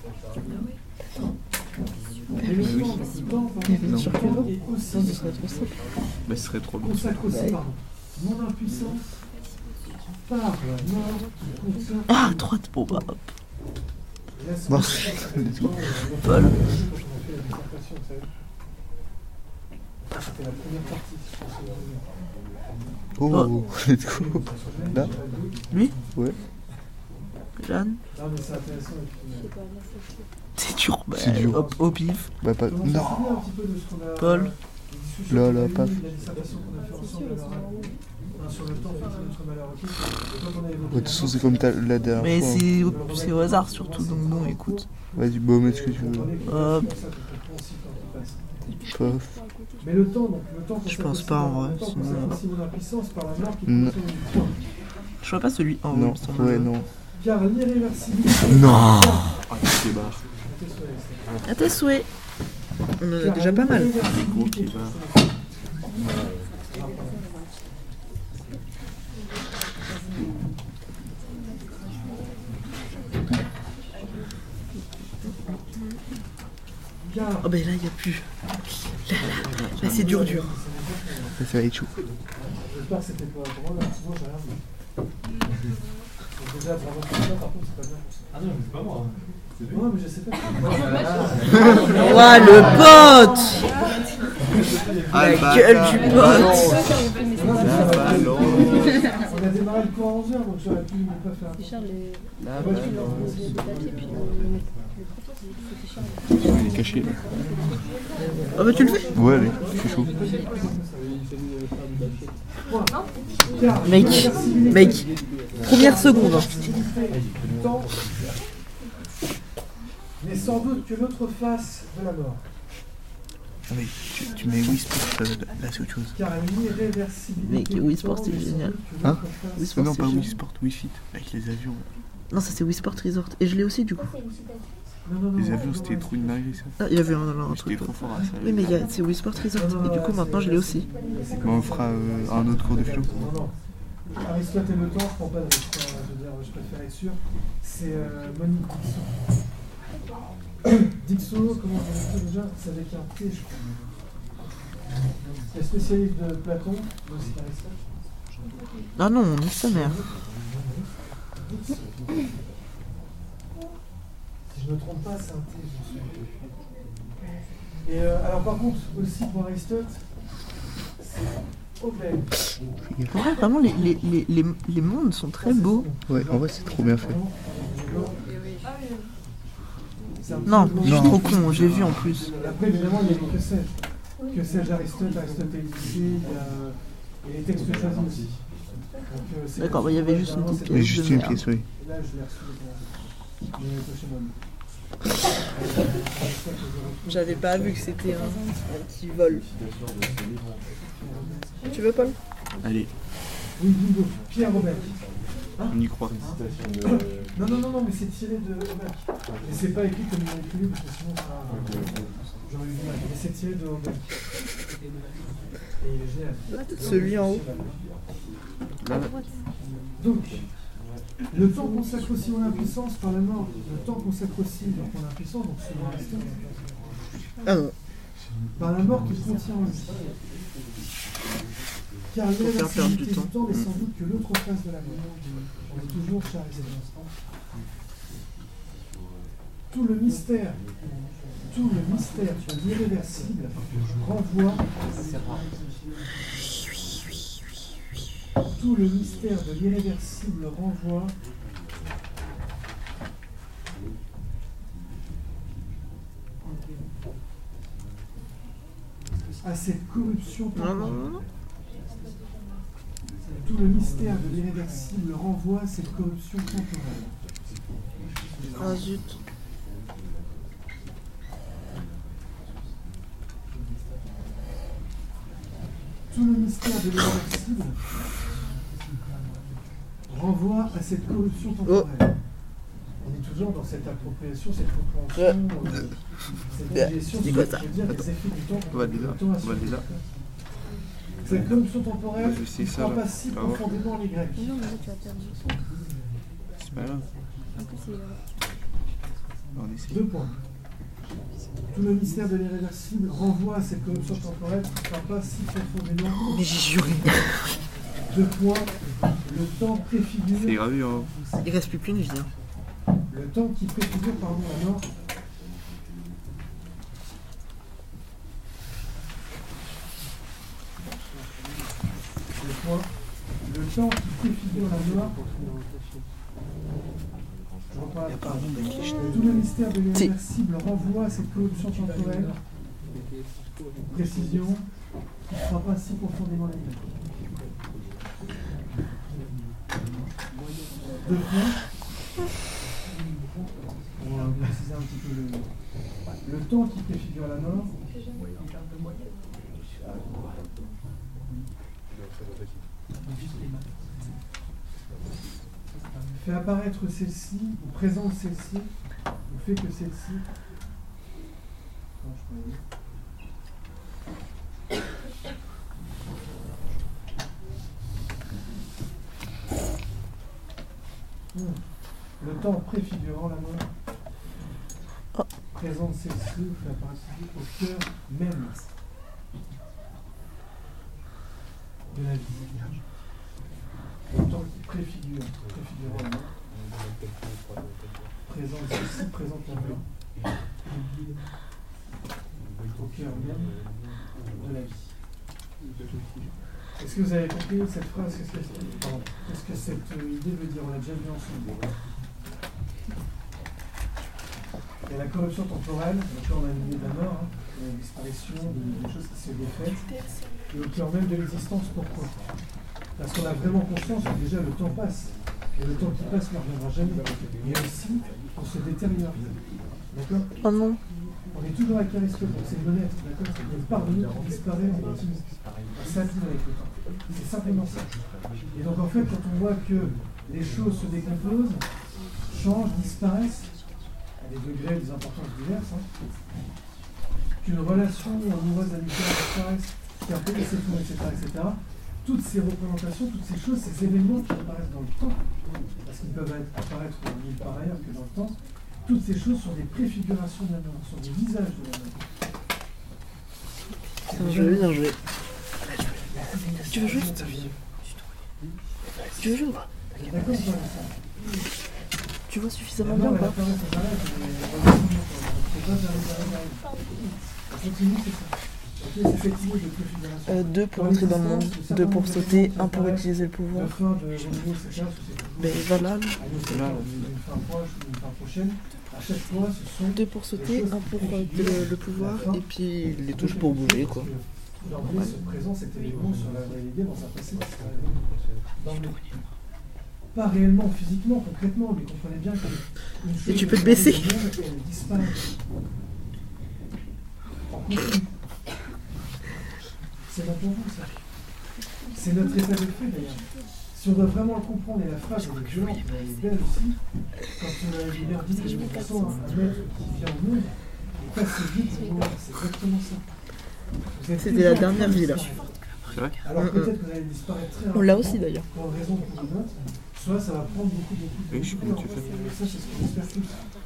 Est aussi Sinon, ce serait trop simple. Bah, ce serait trop bien. consacre aussi, pardon, mon impuissance par la mort. Ah, droite, bon bah. hop. Paul. Je vu. Oh, let's go. Là Lui? Ouais. Jeanne? Non, mais c'est intéressant. puis, euh, C'est dur, bah, C'est dur. Hop, au pif. Bah, pas. Non a- Paul. Là, là, paf. De toute façon, c'est comme ta- la dernière Mais fois. hein. c'est au, c'est au hasard surtout, donc bon, écoute. Vas-y, bon, mets ce que tu veux. Hop. Paf. Mais le temps, donc, le temps Je pense pas, en vrai, sinon- qui Non. Je vois pas celui en Non, ça me- ouais, non. Car l'irréversibilité. Non Ah. À tes souhaits. On en a déjà pas mal. Oh ben là, il y a plus. Là, là, là, c'est dur, dur. Ça, ça va être chaud. J'espère que c'était pas moi, là, sinon j'ai rien déjà, ça, par contre, c'est pas bien. Ah non, mais c'est pas moi. Ouais, mais je sais pas. Ouah, le pote Ah, La bah, gueule bah, du bah, pote bah, non. On a démarré le cours à 11h, donc j'aurais pu ne pas faire. Richard, les... Là, bah, puis le. Il est caché là. Ah bah tu le fais Ouais, allez, je suis chaud. Mec, mec, première seconde. hein. Mais sans doute que l'autre face de la mort. Ah, mais tu, tu mets Whisper, ça, là c'est autre chose. Car l'irréversibilité. Mec, Wii du Sport, temps, c'est mais génial. Hein Wii Non, c'est pas génial. Wii Sport, Wii Fit, avec les avions. Non, ça c'est Wii Sport Resort. Et je l'ai aussi du coup. Non, non, non, Les avions, c'était trop une dinguerie ça. Ah, il y avait un, un, truc. trop fort à ça. Oui, mais c'est Wii Sport Resort. Et du coup, maintenant, je l'ai aussi. Mais on fera euh, un autre cours de philo. Non, non. Aristote et le temps, je prends pas de risque. hein, Je veux dire, je préfère être sûr. C'est euh, Monique. Dixon, comment on dit déjà C'est avec un T, je crois. C'est spécialiste de Platon, aussi d'Aristote. Ah non, on est sa mère. Si je ne me trompe pas, c'est un T, je suis. Et euh, alors, par contre, aussi pour Aristote, c'est Obed. Ouais, vraiment, les, les, les, les, les mondes sont très beaux. Ouais, en vrai, c'est trop bien fait. Non, je suis trop con, j'ai vu en plus. Après, évidemment, il y a les que sais-je. Que sais-je d'Aristote, Aristote est ici, il y a et les textes choisis aussi. Euh, D'accord, bah, il y avait juste une petite pièce juste une pièce, oui. Et Là, je l'ai reçu. Moi. J'avais pas vu que c'était un, petit vol. Tu veux, Paul? Allez, Oui. Pierre Robert. on y croit. Non, non, non, non, mais c'est tiré de Homer. Et c'est pas écrit comme il est écrit, parce que sinon, ça. J'aurais eu du mal. Mais c'est tiré de Homer. Et il est génial. Celui en haut. Là, Donc, le temps consacre aussi mon impuissance par la mort. Le temps consacre aussi donc, mon impuissance, donc selon Aristote, Ah non. par la mort qu'il contient en lui. Car il y a faire du temps. temps, mais sans doute que l'autre face de la mort. On est toujours chez Aristote. Tout le mystère, tout le mystère de l'irréversible renvoie. Tout le mystère de l'irréversible renvoie à cette corruption temporelle. Tout le mystère de l'irréversible renvoie à cette corruption temporelle. Ah zut. Tout le mystère de l'irréversible renvoie à cette corruption temporelle. On est toujours dans cette appropriation, cette compréhension, euh, cette Euh, digestion, c'est je quoi ça veux dire, des effets du temps. On va déjà, on déjà. Cette commission temporelle Je ça, pas si profondément les Grecs. Non, mais là, tu vas perdre du temps. C'est pas grave. En plus, c'est. On essaie. Deux points. Tout le mystère de l'irréversible renvoie à cette commission temporelle qui pas si profondément. Mais j'ai juré. Deux points. Le temps C'est préfigure. gravé hein. Il reste plus qu'une vie. hein. Le temps qui préfigure pardon, la mort. Le temps qui préfigure la mort. Je reprends la phrase. Tout le mystère de l'irréversible renvoie à cette corruption temporelle. Précision qui pas si profondément la vie. Deux points. On va préciser un petit peu le, le temps qui préfigure la mort. Fait apparaître celle-ci, ou présente celle-ci, ou fait que celle-ci. Le temps préfigurant la mort. Présente celle-ci ou fait apparaître celle-ci au cœur même de la vie. Temps qui préfigure, la mort, présente celle-ci, présente la mort au cœur même de la vie. Est-ce que vous avez compris cette phrase? Qu'est-ce que. Qu'est-ce que cette euh, idée veut dire On l'a déjà vu ensemble? Il y a la corruption temporelle, donc là on a l'idée de la mort, hein, de la disparition, choses qui se défaitent, et au cœur même de l'existence, pourquoi? Parce qu'on a vraiment conscience que déjà le temps passe, et le temps qui passe ne reviendra jamais, et aussi on se détériore. D'accord? Oh non. on est toujours avec Aristote, donc c'est le être, d'accord? Il y a une part de nous qui disparaît en continu. Ça avec le temps. C'est simplement ça. Et donc en fait, quand on voit que les choses se décomposent, changent, disparaissent, à des degrés, des importances diverses, hein, qu'une relation amoureuse, amicale disparaisse, etc., etc., toutes ces représentations, toutes ces choses, ces événements qui apparaissent dans le temps, parce qu'ils peuvent être- apparaître nulle part ailleurs que dans le temps, toutes ces choses sont des préfigurations de la mort, sont des visages de la mort. Bien joué, bien joué. Tu veux jouer Tu veux jouer ou pas? Tu vois suffisamment bien ou pas? C'est Euh, Deux pour entrer dans le monde, deux pour sauter, un pour utiliser le pouvoir. Ben voilà. Deux pour sauter, un pour euh, le, le pouvoir, et puis les touches pour bouger quoi. Sur la réalité dans passé. Dans le- Pas réellement, physiquement, concrètement, mais comprenez bien que Et tu peux te baisser. En C'est notre vous, ça. C'est notre état de fait d'ailleurs. Si on doit vraiment le comprendre, et la phrase elle est violente, mais elle est belle aussi, quand euh, il leur dit de toute façon, un maître qui vient au monde, et passe vite, monde, c'est exactement ça. C'était la dernière vie, là. disparaître. C'est vrai Alors peut-être que vous allez disparaître très On l'a rapidement, aussi, d'ailleurs. Pour une raison ou pour une autre, soit ça va prendre beaucoup, beaucoup, je de temps. tu fais. Ça, c'est ce qu'on espère tous.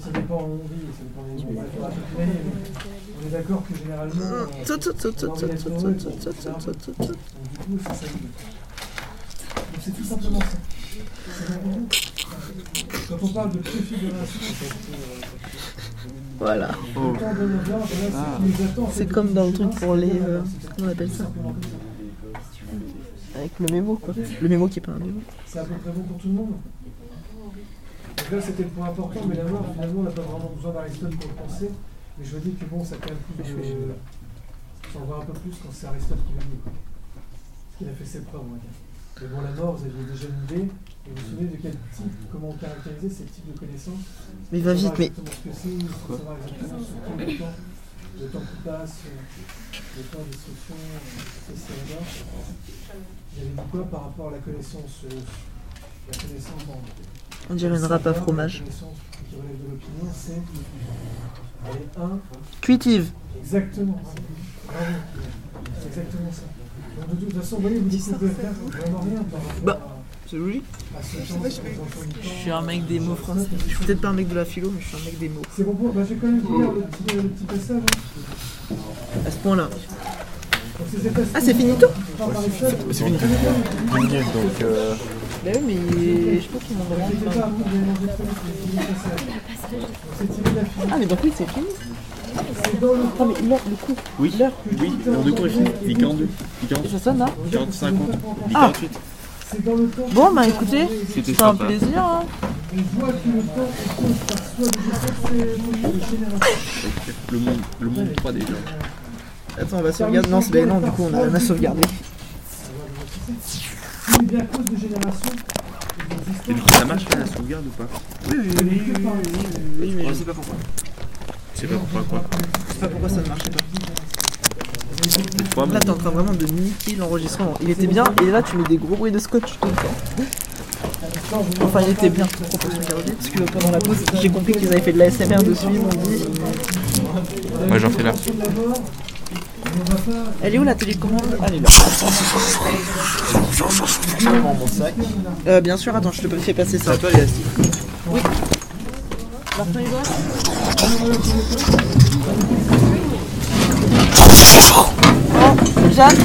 Ça dépend où on vit, ça dépend. Bref, on va On est d'accord que généralement. Tout, tout, tout, tout, on a envie tout, d'être tout, heureux, tout, donc tout, c'est tout, tout, tout. donc, du coup, c'est ça. le but. Donc c'est tout simplement ça. Quand on parle de préfiguration, Voilà. Oh. c'est Ah. C'est comme dans le truc pour les, euh, tout comment on appelle ça. Avec le mémo quoi. Le mémo qui est pas un mémo. C'est à peu près bon pour tout le monde. Là, c'était le point important, mais la mort, finalement, on n'a pas vraiment besoin d'Aristote pour le penser. Mais je dis que bon, ça a quand même plus de. Ça en voit un peu plus quand c'est Aristote qui le dit. quoi. Parce qu'il a fait ses preuves, on va dire. Mais bon, la mort, vous aviez déjà une idée. Et vous vous souvenez de quel type, comment on caractérisait ces types de connaissances Mais va vite, mais. exactement ce que c'est, sans savoir exactement sur combien de temps, le temps qui passe, euh, le temps d'instruction, euh, c'est la mort. J'avais dit quoi par rapport à la connaissance, euh, la connaissance dans On dirait une râpe à fromage. C'est. Cuitive. Exactement. C'est exactement ça. Donc, de toute façon, vous voyez, vous découvrez vraiment rien par rapport Bah, c'est logique. Je suis un mec des mots français. Je suis peut-être pas un mec de la philo, mais je suis un mec des mots. C'est bon pour. Bah, je vais quand même lire le petit, le petit passage. hein. À ce point-là. Ah, c'est finito Par maréchal, C'est fini. Deux minutes donc. Euh... Bah oui, mais je pense qu'ils m'ont demandé. Ah, mais donc oui, c'est fini. C'est dans le Ah, mais l'heure, le coup. Oui, oui, l'heure de cours est finie. Il est 42. Il est Et 40, ça sonne là 40, 50. Il est Ah. 48. C'est dans le temps. Bon, bah écoutez, C'était un plaisir. Hein. Le monde, le monde 3 déjà. Attends, on va sauvegarder. Non, c'est non, du coup, on a sauvegarder. Bien cause de génération. Et du coup, ça marche la sauvegarde ou pas? Oui, oui, oui, oui, oui, oui, mais je sais pas pourquoi. Je sais pas pourquoi quoi. Je sais pas pourquoi ça ne marchait pas. Là, t'es en train vraiment de niquer l'enregistrement. Il était bien, et là, tu mets des gros bruits de scotch tout le temps. Enfin, il était bien, proportion gardée, parce que pendant la pause, j'ai compris qu'ils avaient fait de la SMR dessus, ils m'ont dit. Moi j'en fais là. Elle est où la télécommande Elle est là. mon sac. Euh, bien sûr, attends, je te fais passer ça. toi, les Oui. Martin, Oh, Jeanne?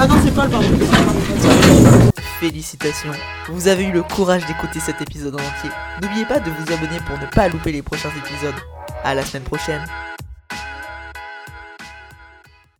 Ah non, c'est Paul, pardon. Félicitations, vous avez eu le courage d'écouter cet épisode en entier. N'oubliez pas de vous abonner pour ne pas louper les prochains épisodes. À la semaine prochaine.